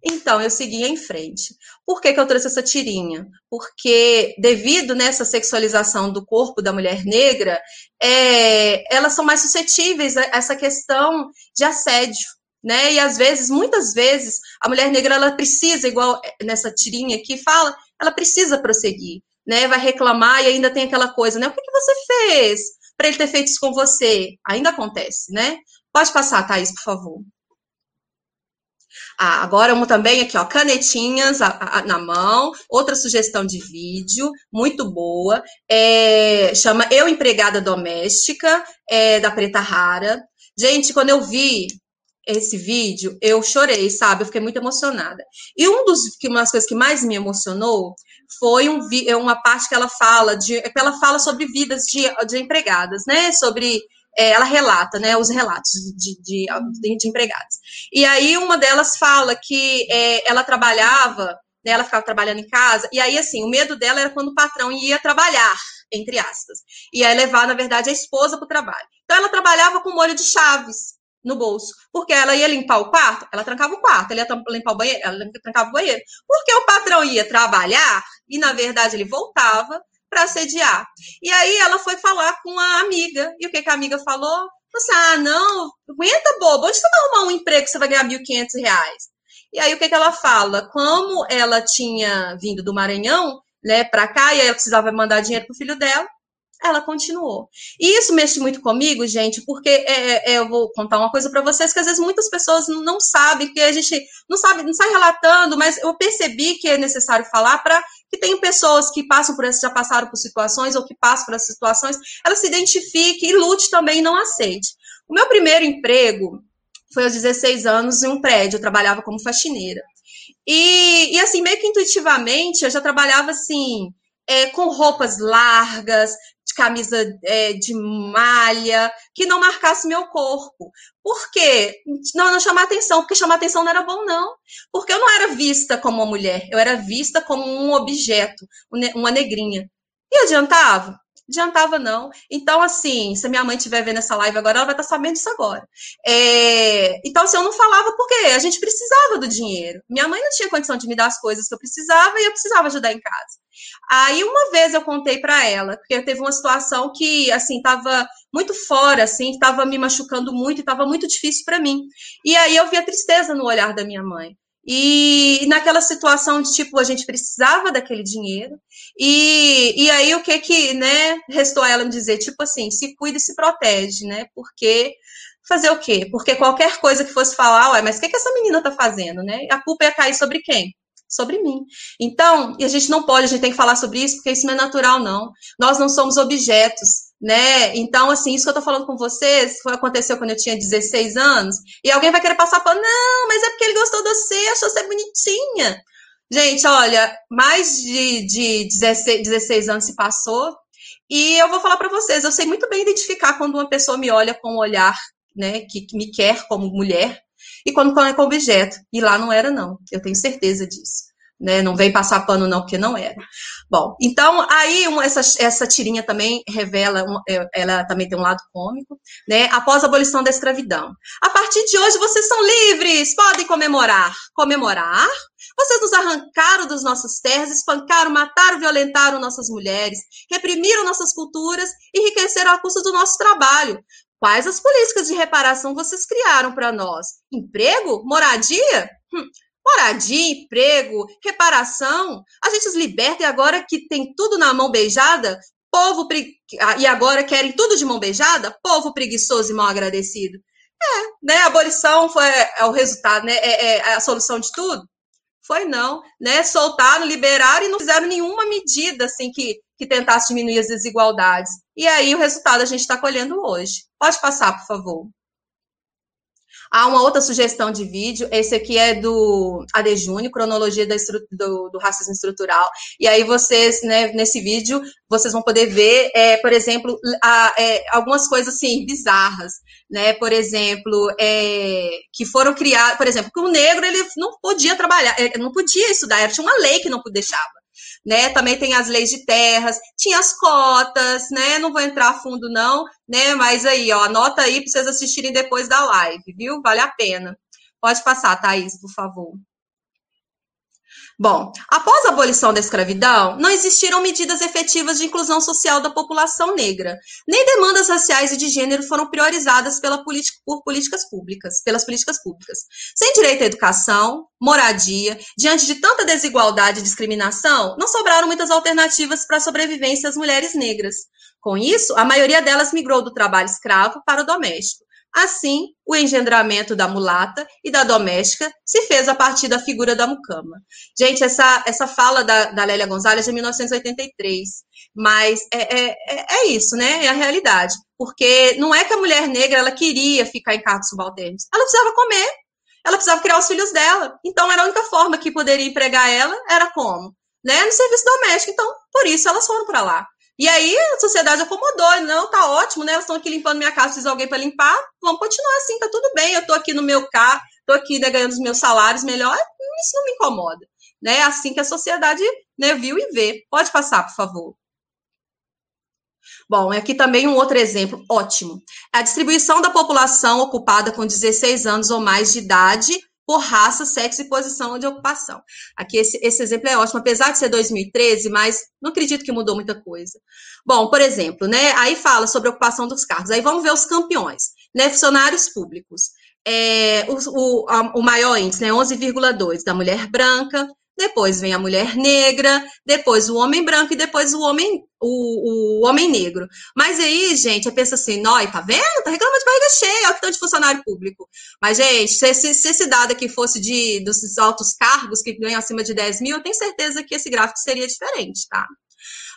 Então, eu segui em frente. Por que, que eu trouxe essa tirinha? Porque, devido nessa sexualização do corpo da mulher negra, é, elas são mais suscetíveis a essa questão de assédio né? E às vezes, muitas vezes, a mulher negra ela precisa, igual nessa tirinha aqui fala, ela precisa prosseguir, né? Vai reclamar e ainda tem aquela coisa, né? O que, que você fez para ele ter feito isso com você? Ainda acontece, né? Pode passar, Thaís, por favor. Ah, agora uma também aqui, ó, canetinhas a, a, na mão, outra sugestão de vídeo, muito boa, é, chama Eu Empregada Doméstica, é, da Preta Rara. Gente, quando eu vi esse vídeo, eu chorei, sabe? Eu fiquei muito emocionada. E um dos, uma das coisas que mais me emocionou foi um, é uma parte que ela fala de, é que ela fala sobre vidas de, de empregadas, né? Sobre é, ela relata, né, os relatos de, de, de, de, empregadas. E aí uma delas fala que é, ela trabalhava, né, ela ficava trabalhando em casa, e aí assim, o medo dela era quando o patrão ia trabalhar, entre aspas, ia levar, na verdade, a esposa para o trabalho. Então ela trabalhava com molho de chaves, no bolso. Porque ela ia limpar o quarto, ela trancava o quarto, ela ia limpar o banheiro, ela trancava o banheiro. Porque o patrão ia trabalhar e, na verdade, ele voltava para sediar. E aí ela foi falar com a amiga. E o que, que a amiga falou? Você, ah, não, aguenta, bobo, onde você vai arrumar um emprego que você vai ganhar 1.500 reais? E aí o que, que ela fala? Como ela tinha vindo do Maranhão, né, para cá, e aí ela precisava mandar dinheiro pro filho dela, ela continuou. E isso mexe muito comigo, gente, porque é, é, eu vou contar uma coisa para vocês que às vezes muitas pessoas não sabem, que a gente não sabe, não sai relatando, mas eu percebi que é necessário falar para que tenham pessoas que passam por já passaram por situações ou que passam por essas situações, ela se identifique e lute também e não aceite. O meu primeiro emprego foi aos 16 anos em um prédio, eu trabalhava como faxineira. E, e assim, meio que intuitivamente, eu já trabalhava assim, é, com roupas largas, de camisa é, de malha, que não marcasse meu corpo. Por quê? Não, não chamar atenção, porque chamar atenção não era bom, não. Porque eu não era vista como uma mulher, eu era vista como um objeto, uma negrinha. E adiantava? Adiantava não. Então, assim, se minha mãe estiver vendo essa live agora, ela vai estar sabendo disso agora. É... Então, assim, eu não falava porque a gente precisava do dinheiro. Minha mãe não tinha condição de me dar as coisas que eu precisava e eu precisava ajudar em casa. Aí, uma vez eu contei para ela, porque teve uma situação que, assim, estava muito fora, assim, estava me machucando muito estava muito difícil para mim. E aí eu vi a tristeza no olhar da minha mãe. E, naquela situação de tipo, a gente precisava daquele dinheiro, e, e aí o que que, né, restou ela me dizer, tipo assim, se cuida e se protege, né, porque fazer o quê? Porque qualquer coisa que fosse falar, ué, mas o que, que essa menina tá fazendo, né? A culpa ia cair sobre quem? Sobre mim. Então, e a gente não pode, a gente tem que falar sobre isso, porque isso não é natural, não. Nós não somos objetos né? Então, assim, isso que eu tô falando com vocês foi, aconteceu quando eu tinha 16 anos, e alguém vai querer passar pano, não, mas é porque ele gostou de você, achou você bonitinha. Gente, olha, mais de, de 16, 16 anos se passou, e eu vou falar para vocês, eu sei muito bem identificar quando uma pessoa me olha com um olhar, né, que, que me quer como mulher, e quando é com objeto. E lá não era, não. Eu tenho certeza disso né? Não vem passar pano, não, porque não era. Bom, então aí uma, essa, essa tirinha também revela, um, é, ela também tem um lado cômico, né? Após a abolição da escravidão. A partir de hoje vocês são livres, podem comemorar. Comemorar? Vocês nos arrancaram das nossas terras, espancaram, mataram, violentaram nossas mulheres, reprimiram nossas culturas enriqueceram a custa do nosso trabalho. Quais as políticas de reparação vocês criaram para nós? Emprego? Moradia? Hum moradia, emprego, reparação. A gente os liberta e agora que tem tudo na mão beijada, povo pre... e agora querem tudo de mão beijada, povo preguiçoso e mal agradecido. É, né? A abolição foi é o resultado, né? É, é a solução de tudo? Foi não, né? Soltaram, liberaram e não fizeram nenhuma medida assim que, que tentasse diminuir as desigualdades. E aí o resultado a gente está colhendo hoje. Pode passar, por favor. Há uma outra sugestão de vídeo, esse aqui é do AD Júnior, cronologia do, do, racismo estrutural. E aí vocês, né, nesse vídeo, vocês vão poder ver, é, por exemplo, a, é, algumas coisas assim, bizarras, né? Por exemplo, é, que foram criadas, por exemplo, que o negro ele não podia trabalhar, não podia estudar, tinha uma lei que não deixava né? Também tem as leis de terras, tinha as cotas, né? Não vou entrar a fundo, não, né? Mas aí, ó, anota aí para vocês assistirem depois da live, viu? Vale a pena. Pode passar, Thaís, por favor. Bom, após a abolição da escravidão, não existiram medidas efetivas de inclusão social da população negra, nem demandas raciais e de gênero foram priorizadas pela por políticas públicas, pelas políticas públicas. Sem direito à educação, moradia, diante de tanta desigualdade e discriminação, não sobraram muitas alternativas para a sobrevivência às mulheres negras. Com isso, a maioria delas migrou do trabalho escravo para o doméstico. Assim, o engendramento da mulata e da doméstica se fez a partir da figura da mucama. Gente, essa, essa fala da, da Lélia Gonzalez é de 1983, mas é, é, é, é isso, né? É a realidade. Porque não é que a mulher negra ela queria ficar em cargos subalternos, ela precisava comer, ela precisava criar os filhos dela. Então, era a única forma que poderia empregar ela, era como? Né? No serviço doméstico. Então, por isso elas foram para lá. E aí a sociedade acomodou, não, tá ótimo, né? Elas estão aqui limpando minha casa, precisa alguém para limpar, vamos continuar assim, tá tudo bem, eu tô aqui no meu carro, tô aqui né, ganhando os meus salários melhor, isso não me incomoda. Né? É assim que a sociedade né, viu e vê. Pode passar, por favor. Bom, aqui também um outro exemplo ótimo. A distribuição da população ocupada com 16 anos ou mais de idade por raça, sexo e posição de ocupação. Aqui esse, esse exemplo é ótimo, apesar de ser 2013, mas não acredito que mudou muita coisa. Bom, por exemplo, né, aí fala sobre a ocupação dos cargos. Aí vamos ver os campeões, né, funcionários públicos. É, o, o, a, o maior índice, né, 11,2 da mulher branca, depois vem a mulher negra, depois o homem branco e depois o homem o, o homem negro. Mas aí, gente, eu penso assim, nós, tá vendo? Tá reclamando de barriga cheia, olha que tanto de funcionário público. Mas, gente, se, se, se esse dado aqui fosse de dos altos cargos que ganham acima de 10 mil, eu tenho certeza que esse gráfico seria diferente, tá?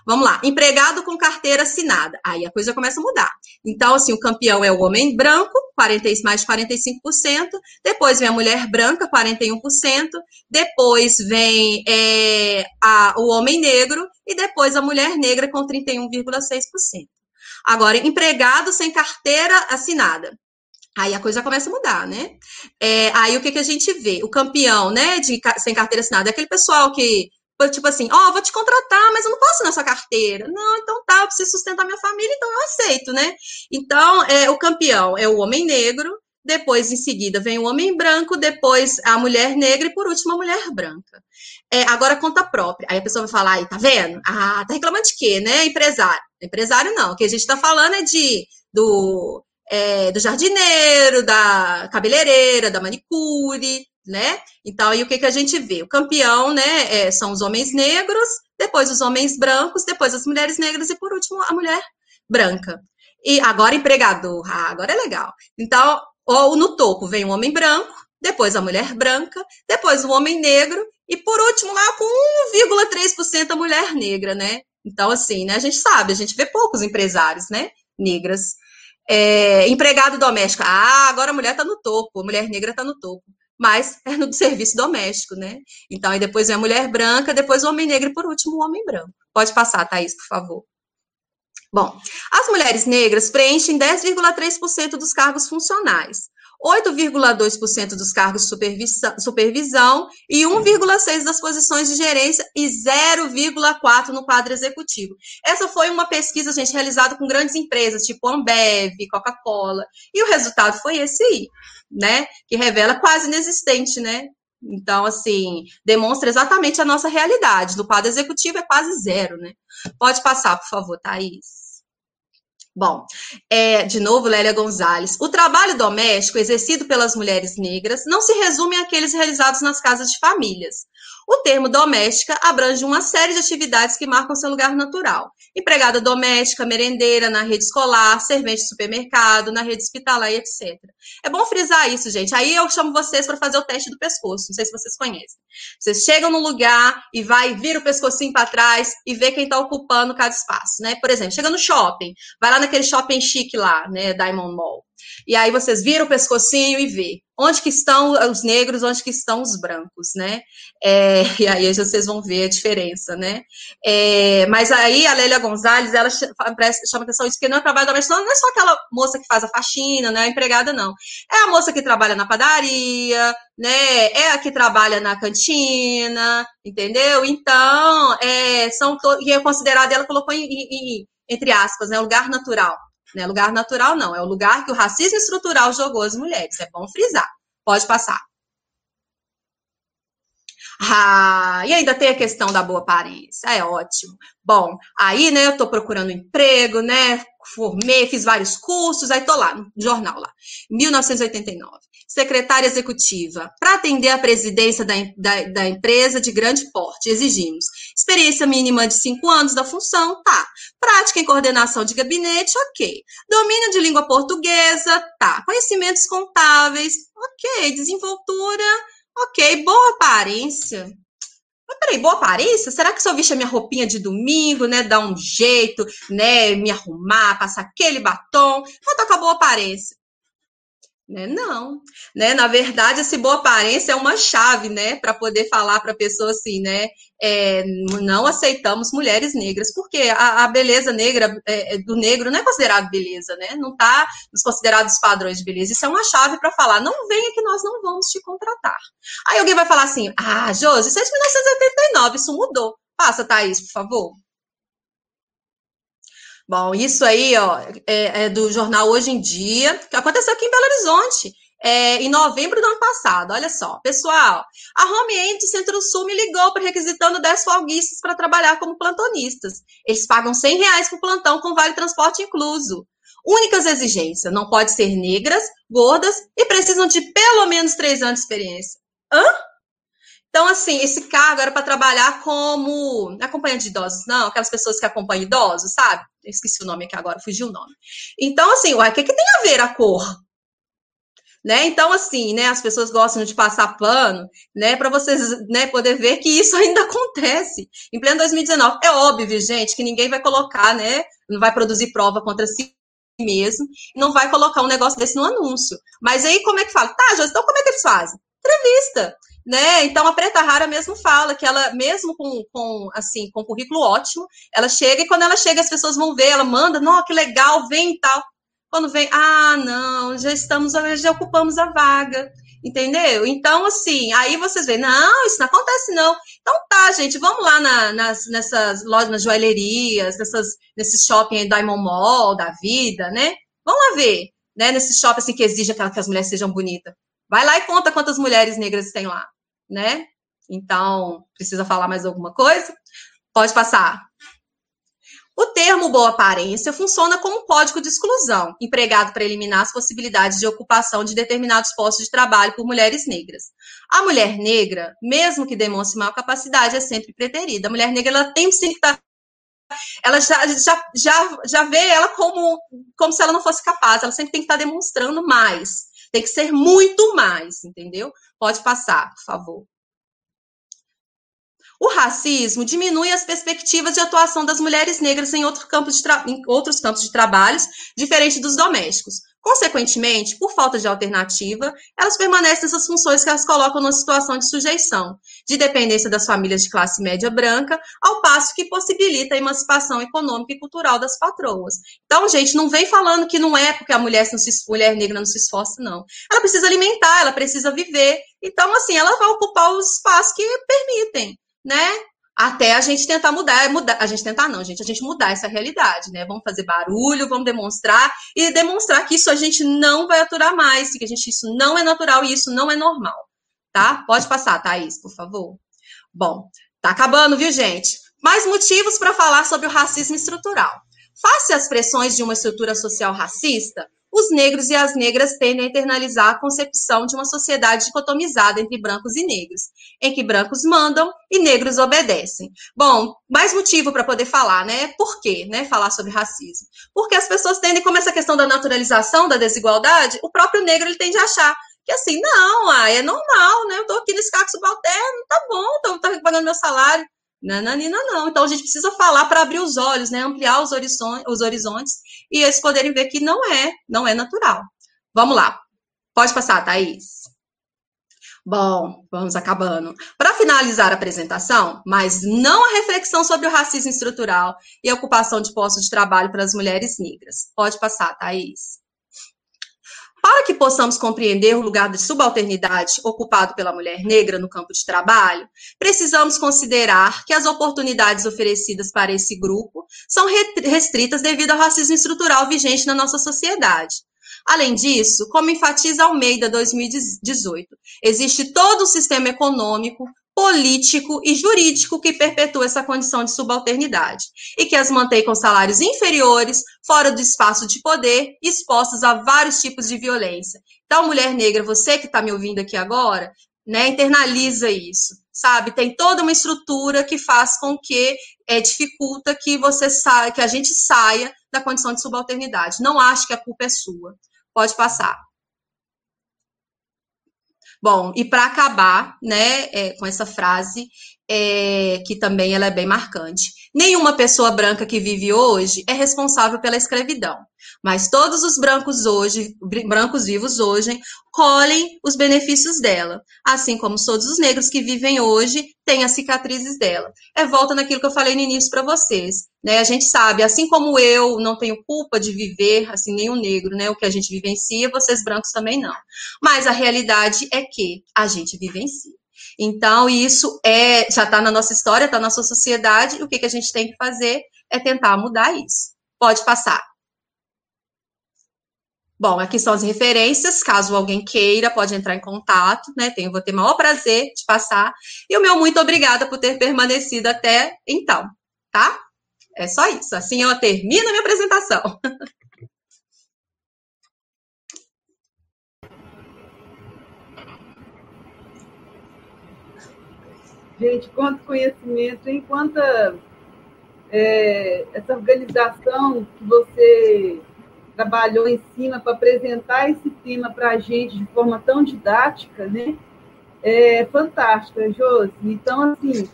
Vamos lá, empregado com carteira assinada. Aí a coisa começa a mudar. Então, assim, o campeão é o homem branco, 40, mais de 45%. Depois vem a mulher branca, 41%. Depois vem é, a, o homem negro. E depois a mulher negra, com 31,6%. Agora, empregado sem carteira assinada. Aí a coisa começa a mudar, né? É, aí o que, que a gente vê? O campeão, né, de sem carteira assinada é aquele pessoal que tipo assim, ó, oh, vou te contratar, mas eu não posso nessa carteira. Não, então tá, eu preciso sustentar minha família, então eu aceito, né? Então, é, o campeão é o homem negro, depois, em seguida, vem o homem branco, depois a mulher negra e, por último, a mulher branca. É, agora, conta própria. Aí a pessoa vai falar, aí, tá vendo? Ah, tá reclamando de quê, né? Empresário. Empresário não, o que a gente tá falando é de, do, é, do jardineiro, da cabeleireira, da manicure, né? Então, aí o que, que a gente vê? O campeão, né, é, são os homens negros, depois os homens brancos, depois as mulheres negras e, por último, a mulher branca. E agora empregador, ah, agora é legal. Então, ou no topo vem o homem branco, depois a mulher branca, depois o homem negro e, por último, lá com 1,3% a mulher negra, né? Então, assim, né, a gente sabe, a gente vê poucos empresários, né, negras. É, empregado doméstico, ah, agora a mulher está no topo, a mulher negra está no topo mas é no serviço doméstico, né? Então, aí depois vem a mulher branca, depois o homem negro e por último o homem branco. Pode passar, Thaís, por favor. Bom, as mulheres negras preenchem 10,3% dos cargos funcionais, 8,2% dos cargos de supervisão, e 1,6% das posições de gerência e 0,4% no quadro executivo. Essa foi uma pesquisa, gente, realizada com grandes empresas, tipo Ambev, Coca-Cola, e o resultado foi esse aí, né? Que revela quase inexistente, né? Então, assim, demonstra exatamente a nossa realidade. No quadro executivo é quase zero, né? Pode passar, por favor, Thaís. Bom, é, de novo, Lélia Gonzalez. O trabalho doméstico exercido pelas mulheres negras não se resume àqueles realizados nas casas de famílias. O termo doméstica abrange uma série de atividades que marcam seu lugar natural. Empregada doméstica, merendeira, na rede escolar, servente de supermercado, na rede hospitalar e etc. É bom frisar isso, gente. Aí eu chamo vocês para fazer o teste do pescoço. Não sei se vocês conhecem. Vocês chegam no lugar e vai, vira o pescocinho para trás e vê quem está ocupando cada espaço, né? Por exemplo, chega no shopping, vai lá naquele shopping chique lá, né, Diamond Mall. E aí vocês viram o pescocinho e vê onde que estão os negros, onde que estão os brancos, né? É, e aí vocês vão ver a diferença, né? É, mas aí a Lélia Gonzalez, ela chama atenção isso, porque não é trabalho doméstico, não é só aquela moça que faz a faxina, né? A empregada, não. É a moça que trabalha na padaria, né? É a que trabalha na cantina, entendeu? Então, é, são, e é considerada, ela colocou em, em, entre aspas, né? Lugar natural. Né? Lugar natural não, é o lugar que o racismo estrutural jogou as mulheres. É bom frisar. Pode passar. Ah, e ainda tem a questão da boa aparência. É ótimo. Bom, aí, né, eu tô procurando emprego, né? Formei, fiz vários cursos, aí tô lá, no jornal lá, 1989 secretária executiva, para atender a presidência da, da, da, empresa de grande porte, exigimos experiência mínima de cinco anos da função, tá. Prática em coordenação de gabinete, ok. Domínio de língua portuguesa, tá. Conhecimentos contábeis, ok. Desenvoltura, ok. Boa aparência. Mas peraí, boa aparência? Será que se eu vestir a minha roupinha de domingo, né, dar um jeito, né, me arrumar, passar aquele batom, vou a boa aparência? Né? Não, né? Na verdade, essa boa aparência é uma chave, né, para poder falar para a pessoa assim, né? É, não aceitamos mulheres negras, porque a, a beleza negra é, é do negro não é considerado beleza, né? Não está nos considerados padrões de beleza. Isso é uma chave para falar, não venha que nós não vamos te contratar. Aí alguém vai falar assim, ah, Josi, isso é de 1989, isso mudou. Passa, Thaís, por favor. Bom, isso aí, ó, é, é, do jornal Hoje em Dia, que aconteceu aqui em Belo Horizonte, é, em novembro do ano passado. Olha só, pessoal, a Home End Centro-Sul me ligou para requisitando 10 folguistas para trabalhar como plantonistas. Eles pagam 100 reais por plantão com vale transporte incluso. Únicas exigências, não pode ser negras, gordas e precisam de pelo menos 3 anos de experiência. Hã? Então, assim, esse cargo era para trabalhar como acompanhante de idosos, não, aquelas pessoas que acompanham idosos, sabe? Eu esqueci o nome aqui agora, fugiu o nome. Então, assim, o que, que tem a ver a cor? Né? Então, assim, né, as pessoas gostam de passar pano, né, para vocês né, poder ver que isso ainda acontece. Em pleno 2019, é óbvio, gente, que ninguém vai colocar, né, não vai produzir prova contra si mesmo, não vai colocar um negócio desse no anúncio. Mas aí, como é que fala? Tá, Josi, então como é que eles fazem? Entrevista né? Então a Preta Rara mesmo fala que ela, mesmo com, com assim, com currículo ótimo, ela chega e quando ela chega as pessoas vão ver, ela manda, não, que legal, vem e tal. Quando vem, ah, não, já estamos, já ocupamos a vaga, entendeu? Então, assim, aí vocês veem, não, isso não acontece não. Então tá, gente, vamos lá na, nas, nessas lojas, nas joalherias, nessas, nesses shopping Diamond Mall da vida, né? Vamos lá ver, né? Nesse shopping assim que exige que as mulheres sejam bonitas. Vai lá e conta quantas mulheres negras tem lá né? Então, precisa falar mais alguma coisa? Pode passar. O termo boa aparência funciona como código de exclusão, empregado para eliminar as possibilidades de ocupação de determinados postos de trabalho por mulheres negras. A mulher negra, mesmo que demonstre maior capacidade, é sempre preterida. A mulher negra ela tem que estar ela já, já, já, já vê ela como, como se ela não fosse capaz, ela sempre tem que estar demonstrando mais. Tem que ser muito mais, entendeu? Pode passar, por favor. O racismo diminui as perspectivas de atuação das mulheres negras em, outro campo em outros campos de trabalhos, diferente dos domésticos. Consequentemente, por falta de alternativa, elas permanecem nessas funções que elas colocam numa situação de sujeição, de dependência das famílias de classe média branca, ao passo que possibilita a emancipação econômica e cultural das patroas. Então, gente, não vem falando que não é porque a mulher, não se, mulher negra não se esforça, não. Ela precisa alimentar, ela precisa viver. Então, assim, ela vai ocupar os espaços que permitem, né? Até a gente tentar mudar, mudar, a gente tentar não, gente, a gente mudar essa realidade, né? Vamos fazer barulho, vamos demonstrar e demonstrar que isso a gente não vai aturar mais, que a gente isso não é natural e isso não é normal, tá? Pode passar, Thaís, por favor. Bom, tá acabando, viu, gente? Mais motivos para falar sobre o racismo estrutural. Face às pressões de uma estrutura social racista, os negros e as negras tendem a internalizar a concepção de uma sociedade dicotomizada entre brancos e negros, em que brancos mandam e negros obedecem. Bom, mais motivo para poder falar, né? Por quê, né? Falar sobre racismo. Porque as pessoas tendem, como essa questão da naturalização da desigualdade, o próprio negro ele tende a achar que assim, não, ah, é normal, né? Eu tô aqui nesse cargo subalterno, tá bom, tô, tô pagando meu salário. Nananina, não. Então a gente precisa falar para abrir os olhos, né? Ampliar os horizontes, os horizontes e eles poderem ver que não é, não é natural. Vamos lá. Pode passar, Thaís. Bom, vamos acabando. Para finalizar a apresentação, mas não a reflexão sobre o racismo estrutural e a ocupação de postos de trabalho para as mulheres negras. Pode passar, Thaís. Para que possamos compreender o lugar de subalternidade ocupado pela mulher negra no campo de trabalho, precisamos considerar que as oportunidades oferecidas para esse grupo são restritas devido ao racismo estrutural vigente na nossa sociedade. Além disso, como enfatiza Almeida 2018, existe todo o sistema econômico, político e jurídico que perpetua essa condição de subalternidade e que as mantém com salários inferiores, fora do espaço de poder, expostas a vários tipos de violência. Então, mulher negra, você que está me ouvindo aqui agora, né, internaliza isso, sabe? Tem toda uma estrutura que faz com que é, dificulta que você saia, que a gente saia da condição de subalternidade. Não acho que a culpa é sua. Pode passar. Bom, e para acabar, né, é, com essa frase, é, que também ela é bem marcante. Nenhuma pessoa branca que vive hoje é responsável pela escravidão, mas todos os brancos hoje, brancos vivos hoje, colhem os benefícios dela, assim como todos os negros que vivem hoje têm as cicatrizes dela. É volta naquilo que eu falei no início para vocês, né? A gente sabe, assim como eu não tenho culpa de viver, assim nenhum negro, né? O que a gente vivencia, vocês brancos também não. Mas a realidade é que a gente vivencia. Então, isso é já está na nossa história, está na nossa sociedade, e o que, que a gente tem que fazer é tentar mudar isso. Pode passar. Bom, aqui são as referências, caso alguém queira, pode entrar em contato, né? Tenho, vou ter o maior prazer de passar. E o meu muito obrigada por ter permanecido até então, tá? É só isso. Assim eu termino a minha apresentação. Gente, quanto conhecimento, hein? Quanta é, essa organização que você trabalhou em cima para apresentar esse tema para a gente de forma tão didática, né? É fantástica, Josi. Então, assim,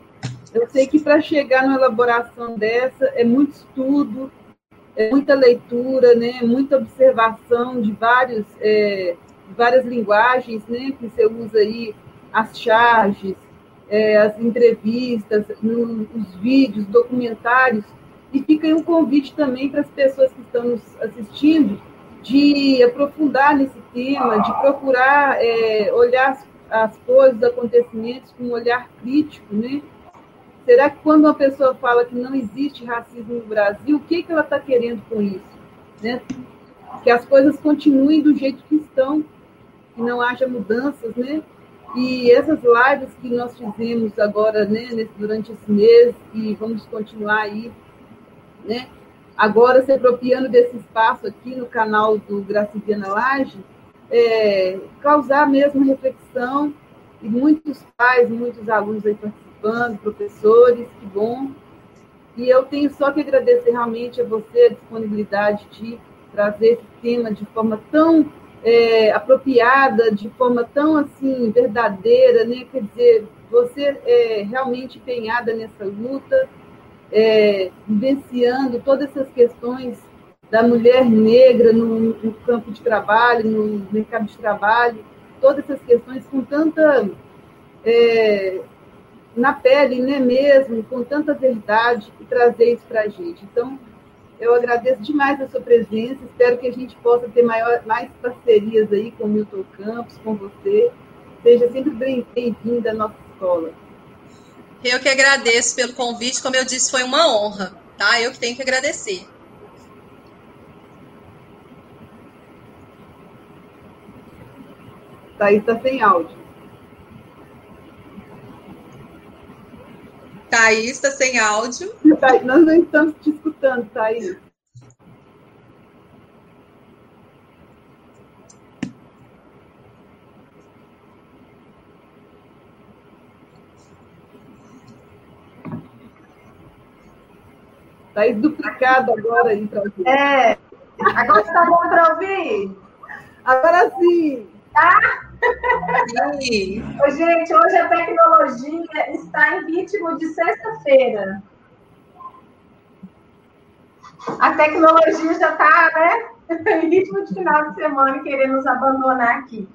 eu sei que para chegar numa elaboração dessa é muito estudo, é muita leitura, né? Muita observação de vários, é, várias linguagens, né? Que você usa aí, as charges, é, as entrevistas, os vídeos, documentários e fica aí um convite também para as pessoas que estão nos assistindo de aprofundar nesse tema, de procurar é, olhar as, as coisas, os acontecimentos com um olhar crítico, né? Será que quando uma pessoa fala que não existe racismo no Brasil, o que, que ela está querendo com isso? Né? Que as coisas continuem do jeito que estão, que não haja mudanças, né? E essas lives que nós fizemos agora, né, durante esse mês, e vamos continuar aí né? Agora, se apropriando desse espaço aqui no canal do Gracidiana Laje, é, causar mesmo reflexão, e muitos pais, muitos alunos aí participando, professores, que bom. E eu tenho só que agradecer realmente a você a disponibilidade de trazer esse tema de forma tão é, apropriada, de forma tão assim verdadeira, né? Quer dizer, você é realmente empenhada nessa luta é, vivenciando todas essas questões da mulher negra no, no, campo de trabalho, no mercado de trabalho, todas essas questões com tanta é, na pele, né mesmo, com tanta verdade e trazer isso para a gente. Então, eu agradeço demais a sua presença, espero que a gente possa ter maior, mais parcerias aí com o Milton Campos, com você. Seja sempre bem-vinda à nossa escola. Eu que agradeço pelo convite, como eu disse, foi uma honra, tá? Eu que tenho que agradecer. Thaís está sem áudio. Thaís está sem áudio. nós não estamos te escutando, Thaís. Está duplicado agora aí para ouvir. É. Agora está bom para ouvir? Agora sim. Tá? Sim. Gente, hoje a tecnologia está em ritmo de sexta-feira. A tecnologia já está, né? Em ritmo de final de semana, querendo nos abandonar aqui.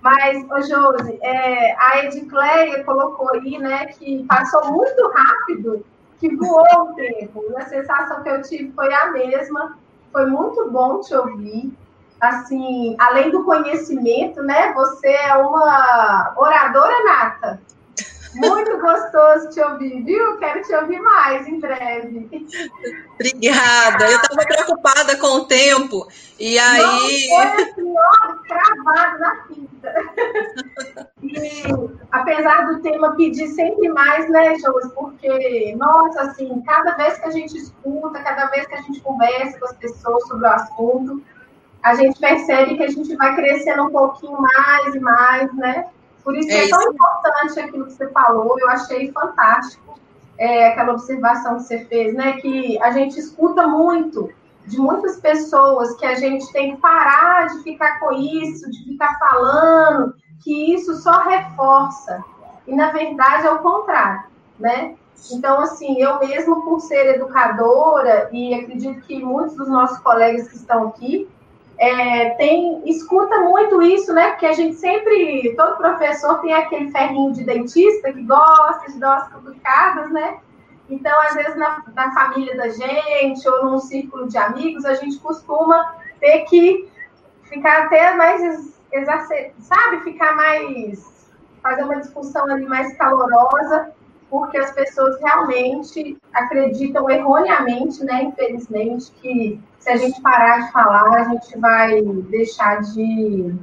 Mas, ô Josi, é, a Edicleia colocou aí, né, que passou muito rápido que voou o tempo. A sensação que eu tive foi a mesma. Foi muito bom te ouvir. Assim, além do conhecimento, né? Você é uma oradora nata. Muito gostoso te ouvir, viu? Quero te ouvir mais em breve. Obrigada. Eu estava preocupada com o tempo. E aí. Não foi assim, ó, cravado na fita. e apesar do tema pedir sempre mais, né, Josi? Porque, nossa, assim, cada vez que a gente escuta, cada vez que a gente conversa com as pessoas sobre o assunto, a gente percebe que a gente vai crescendo um pouquinho mais e mais, né? Por isso é, é tão importante aquilo que você falou, eu achei fantástico é, aquela observação que você fez, né? Que a gente escuta muito de muitas pessoas que a gente tem que parar de ficar com isso, de ficar falando, que isso só reforça. E na verdade é o contrário, né? Então, assim, eu mesmo por ser educadora, e acredito que muitos dos nossos colegas que estão aqui, é, tem, escuta muito isso, né? Porque a gente sempre, todo professor tem aquele ferrinho de dentista que gosta de dar umas complicadas, né? Então, às vezes, na, na, família da gente ou num círculo de amigos, a gente costuma ter que ficar até mais, sabe? Ficar mais, fazer uma discussão ali mais calorosa, porque as pessoas realmente acreditam erroneamente, né? Infelizmente, que se a gente parar de falar, a gente vai deixar de,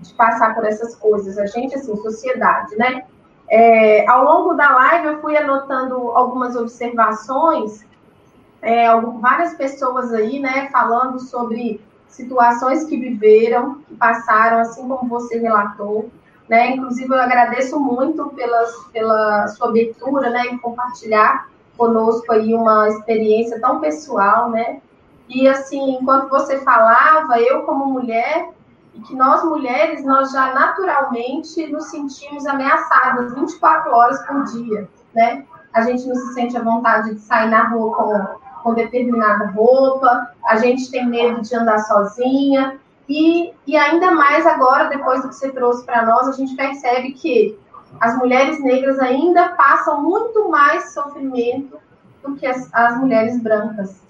de passar por essas coisas. A gente, assim, sociedade, né? É, ao longo da live, eu fui anotando algumas observações, é, várias pessoas aí, né, falando sobre situações que viveram, que passaram, assim como você relatou. né? Inclusive, eu agradeço muito pelas, pela sua abertura, né, em compartilhar conosco aí uma experiência tão pessoal, né? E assim, enquanto você falava, eu como mulher, e que nós mulheres, nós já naturalmente nos sentimos ameaçadas 24 horas por dia, né? A gente não se sente à vontade de sair na rua com, com determinada roupa, a gente tem medo de andar sozinha, e, e ainda mais agora, depois do que você trouxe para nós, a gente percebe que as mulheres negras ainda passam muito mais sofrimento do que as, as mulheres brancas.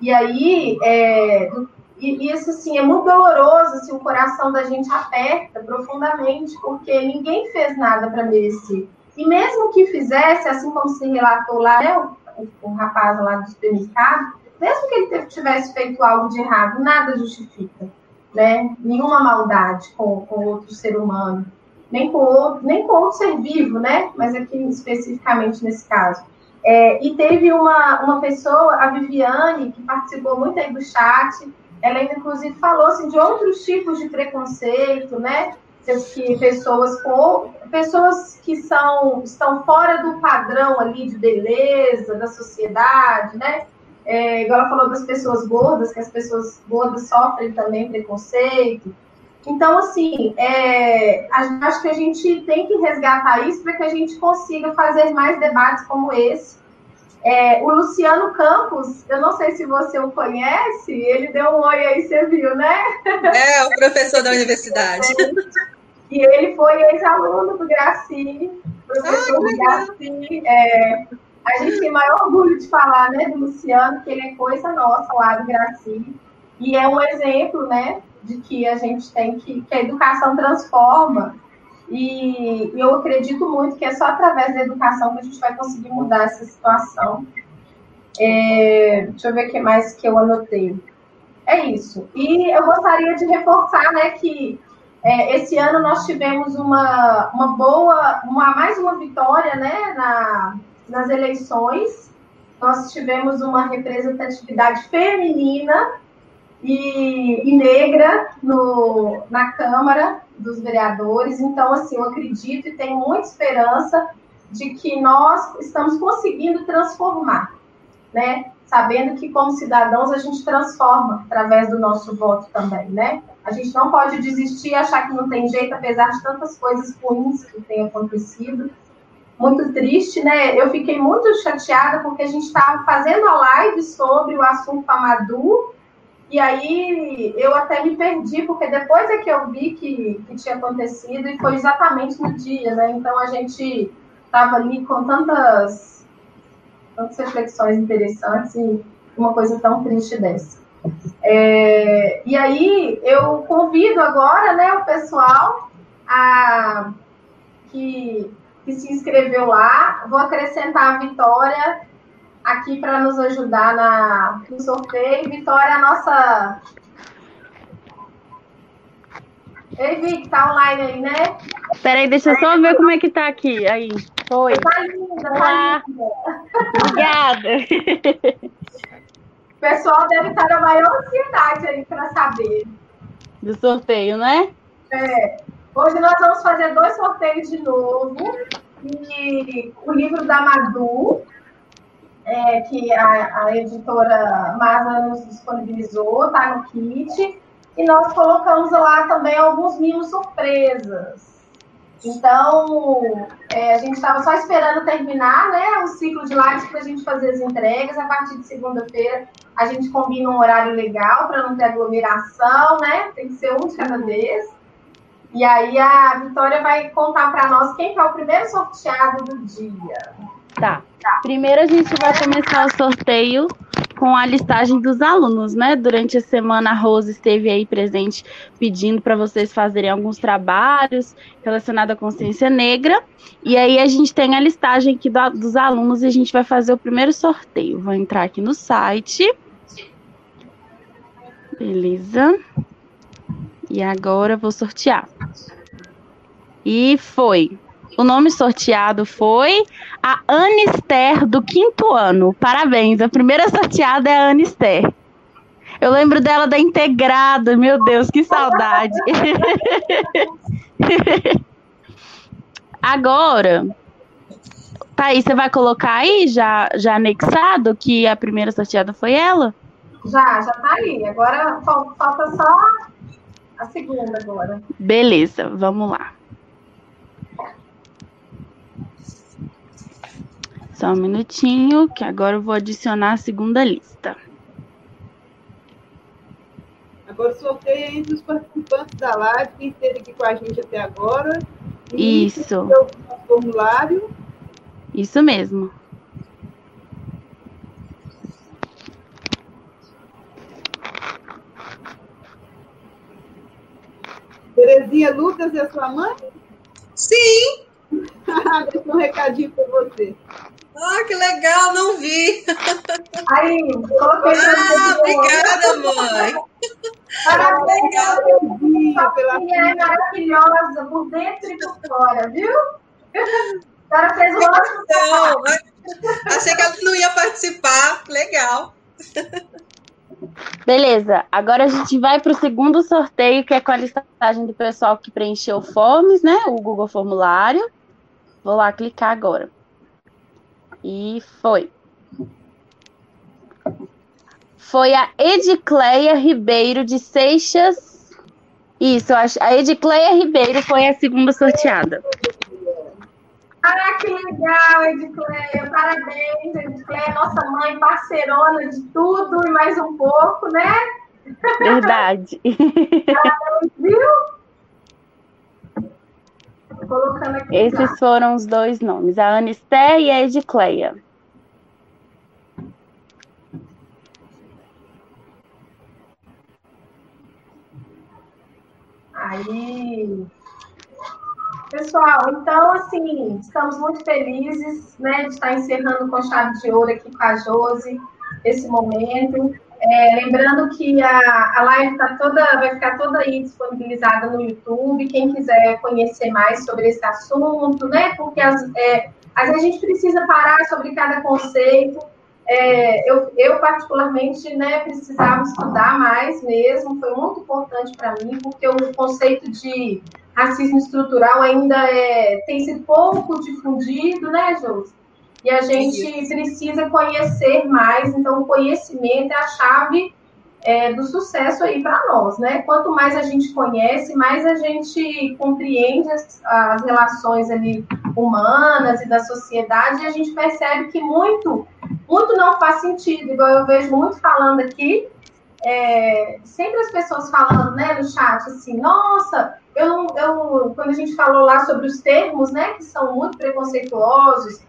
E aí, é, e, isso assim, é muito doloroso, assim, o coração da gente aperta profundamente, porque ninguém fez nada para merecer. E mesmo que fizesse, assim como se relatou lá, né, o, o rapaz lá do supermercado, mesmo que ele tivesse feito algo de errado, nada justifica né? Nenhuma maldade com, com outro ser humano, nem com outro, nem com outro ser vivo, né? Mas aqui especificamente nesse caso. É, e teve uma, uma pessoa, a Viviane, que participou muito aí do chat, ela inclusive falou assim, de outros tipos de preconceito, né? Que pessoas com pessoas que são estão fora do padrão ali de beleza da sociedade, né? É, igual ela falou das pessoas gordas, que as pessoas gordas sofrem também preconceito. Então, assim, é, acho que a gente tem que resgatar isso para que a gente consiga fazer mais debates como esse. É, o Luciano Campos, eu não sei se você o conhece, ele deu um oi aí, você viu, né? É, o professor da universidade. E ele foi ex-aluno do Graci, professor ah, do Graci. É, a gente tem maior orgulho de falar, né, do Luciano, que ele é coisa nossa lá do Graci. E é um exemplo, né, de que a gente tem que, que a educação transforma. E eu acredito muito que é só através da educação que a gente vai conseguir mudar essa situação. É, deixa eu ver o que mais que eu anotei. É isso. E eu gostaria de reforçar, né, que é, esse ano nós tivemos uma, uma boa, uma, mais uma vitória, né, na, nas eleições, nós tivemos uma representatividade feminina e, e negra no, na Câmara dos Vereadores. Então, assim, eu acredito e tenho muita esperança de que nós estamos conseguindo transformar, né? Sabendo que, como cidadãos, a gente transforma através do nosso voto também, né? A gente não pode desistir e achar que não tem jeito, apesar de tantas coisas ruins que têm acontecido muito triste, né? Eu fiquei muito chateada porque a gente estava fazendo a live sobre o assunto Amadou, e aí eu até me perdi, porque depois é que eu vi que, que tinha acontecido, e foi exatamente no dia, né? Então a gente estava ali com tantas, tantas reflexões interessantes e uma coisa tão triste dessa. É, e aí eu convido agora né, o pessoal a que que se inscreveu lá. Vou acrescentar a Vitória aqui para nos ajudar na, no sorteio. Vitória, a nossa. Ei, Vic, tá online aí, né? Peraí, deixa eu só ver como é que tá aqui. Aí, foi. Tá linda, tá linda. Obrigada. O pessoal deve estar na maior ansiedade aí para saber. Do sorteio, né? É. Hoje nós vamos fazer dois sorteios de novo. E o livro da Madu, é, que a, a editora Masa nos disponibilizou, está no kit. E nós colocamos lá também alguns mimos surpresas. Então, é, a gente estava só esperando terminar né, o ciclo de lives para a gente fazer as entregas. A partir de segunda-feira, a gente combina um horário legal para não ter aglomeração, né? Tem que ser um de cada vez. E aí a Vitória vai contar para nós quem é o primeiro sorteado do dia. Tá. Primeiro a gente vai começar o sorteio com a listagem dos alunos, né? Durante a semana a Rose esteve aí presente pedindo para vocês fazerem alguns trabalhos relacionados à consciência negra. E aí a gente tem a listagem aqui do, dos alunos e a gente vai fazer o primeiro sorteio. Vou entrar aqui no site. Beleza. E agora vou sortear. E foi. O nome sorteado foi a Anister do quinto ano. Parabéns. A primeira sorteada é a Anister. Eu lembro dela da Integrada. Meu Deus, que saudade. Agora, Thaís, você vai colocar aí, já, já anexado, que a primeira sorteada foi ela? Já, já tá aí. Agora falta só a segunda agora. Beleza, vamos lá. Só um minutinho, que agora eu vou adicionar a segunda lista. Agora sorteia entre os participantes da live, quem esteve aqui com a gente até agora. Isso. O formulário. Isso mesmo. Terezinha Lucas é sua mãe? Sim. Deixa um recadinho para você. Ah, que legal, não vi. Aí, coloquei Ah, obrigada, mãe. Parabéns, Terezinha, pela é maravilhosa, por dentro e por fora, viu? A senhora fez um ótimo Então, achei que ela não ia participar. Legal. Beleza, agora a gente vai para o segundo sorteio, que é com a listagem do pessoal que preencheu forms, né? O Google Formulário. Vou lá clicar agora. E foi. Foi a Edicleia Ribeiro de Seixas. Isso, a Edicleia Ribeiro foi a segunda sorteada. Ah, que legal, Edicleia. Parabéns, Edicleia, nossa mãe, parceirona de tudo e mais um pouco, né? Verdade. Parabéns, viu? Colocando aqui Esses já. foram os dois nomes, a Anisté e a Edicleia. Aí. Pessoal, então, assim, estamos muito felizes né, de estar encerrando com chave de ouro aqui com a Josi esse momento. É, lembrando que a, a live tá toda, vai ficar toda aí disponibilizada no YouTube. Quem quiser conhecer mais sobre esse assunto, né? Porque as, é, a gente precisa parar sobre cada conceito. É, eu, eu, particularmente, né, precisava estudar mais mesmo, foi muito importante para mim, porque o conceito de racismo estrutural ainda é, tem sido pouco difundido, né, Josi? E a gente precisa conhecer mais, então o conhecimento é a chave é, do sucesso aí para nós, né? Quanto mais a gente conhece, mais a gente compreende as, as, relações ali humanas e da sociedade, e a gente percebe que muito, muito não faz sentido, igual eu vejo muito falando aqui, é, sempre as pessoas falando, né, no chat, assim, nossa, eu, eu, quando a gente falou lá sobre os termos, né, que são muito preconceituosos,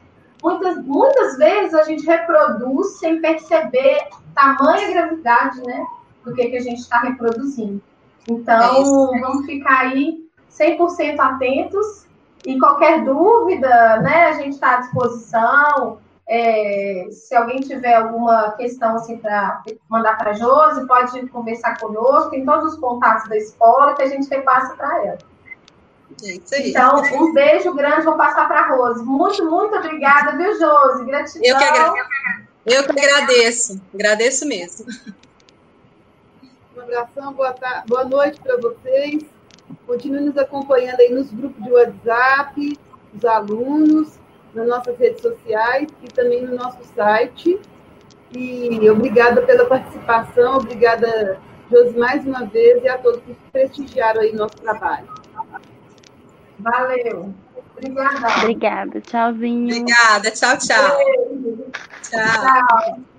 muitas, muitas vezes a gente reproduz sem perceber tamanha gravidade, né, do que, que a gente está reproduzindo. Então, é vamos ficar aí 100% atentos e qualquer dúvida, né, a gente está à disposição. É, se alguém tiver alguma questão assim para mandar para a Josi, pode conversar conosco, tem todos os contatos da escola que a gente repassa para ela. É então, um beijo grande, vou passar para a Rose. Muito, muito obrigada, viu, Josi? Gratidão. Eu que, agradeço. Eu que agradeço, agradeço mesmo. Um abração, boa, tarde, boa noite para vocês. Continue nos acompanhando aí nos grupos de WhatsApp, os alunos nas nossas redes sociais e também no nosso site. E obrigada pela participação, obrigada, Josi, mais uma vez, e a todos que prestigiaram aí nosso trabalho. Valeu. Obrigada. Obrigada. Tchauzinho. Obrigada. Tchau, tchau. Tchau. tchau.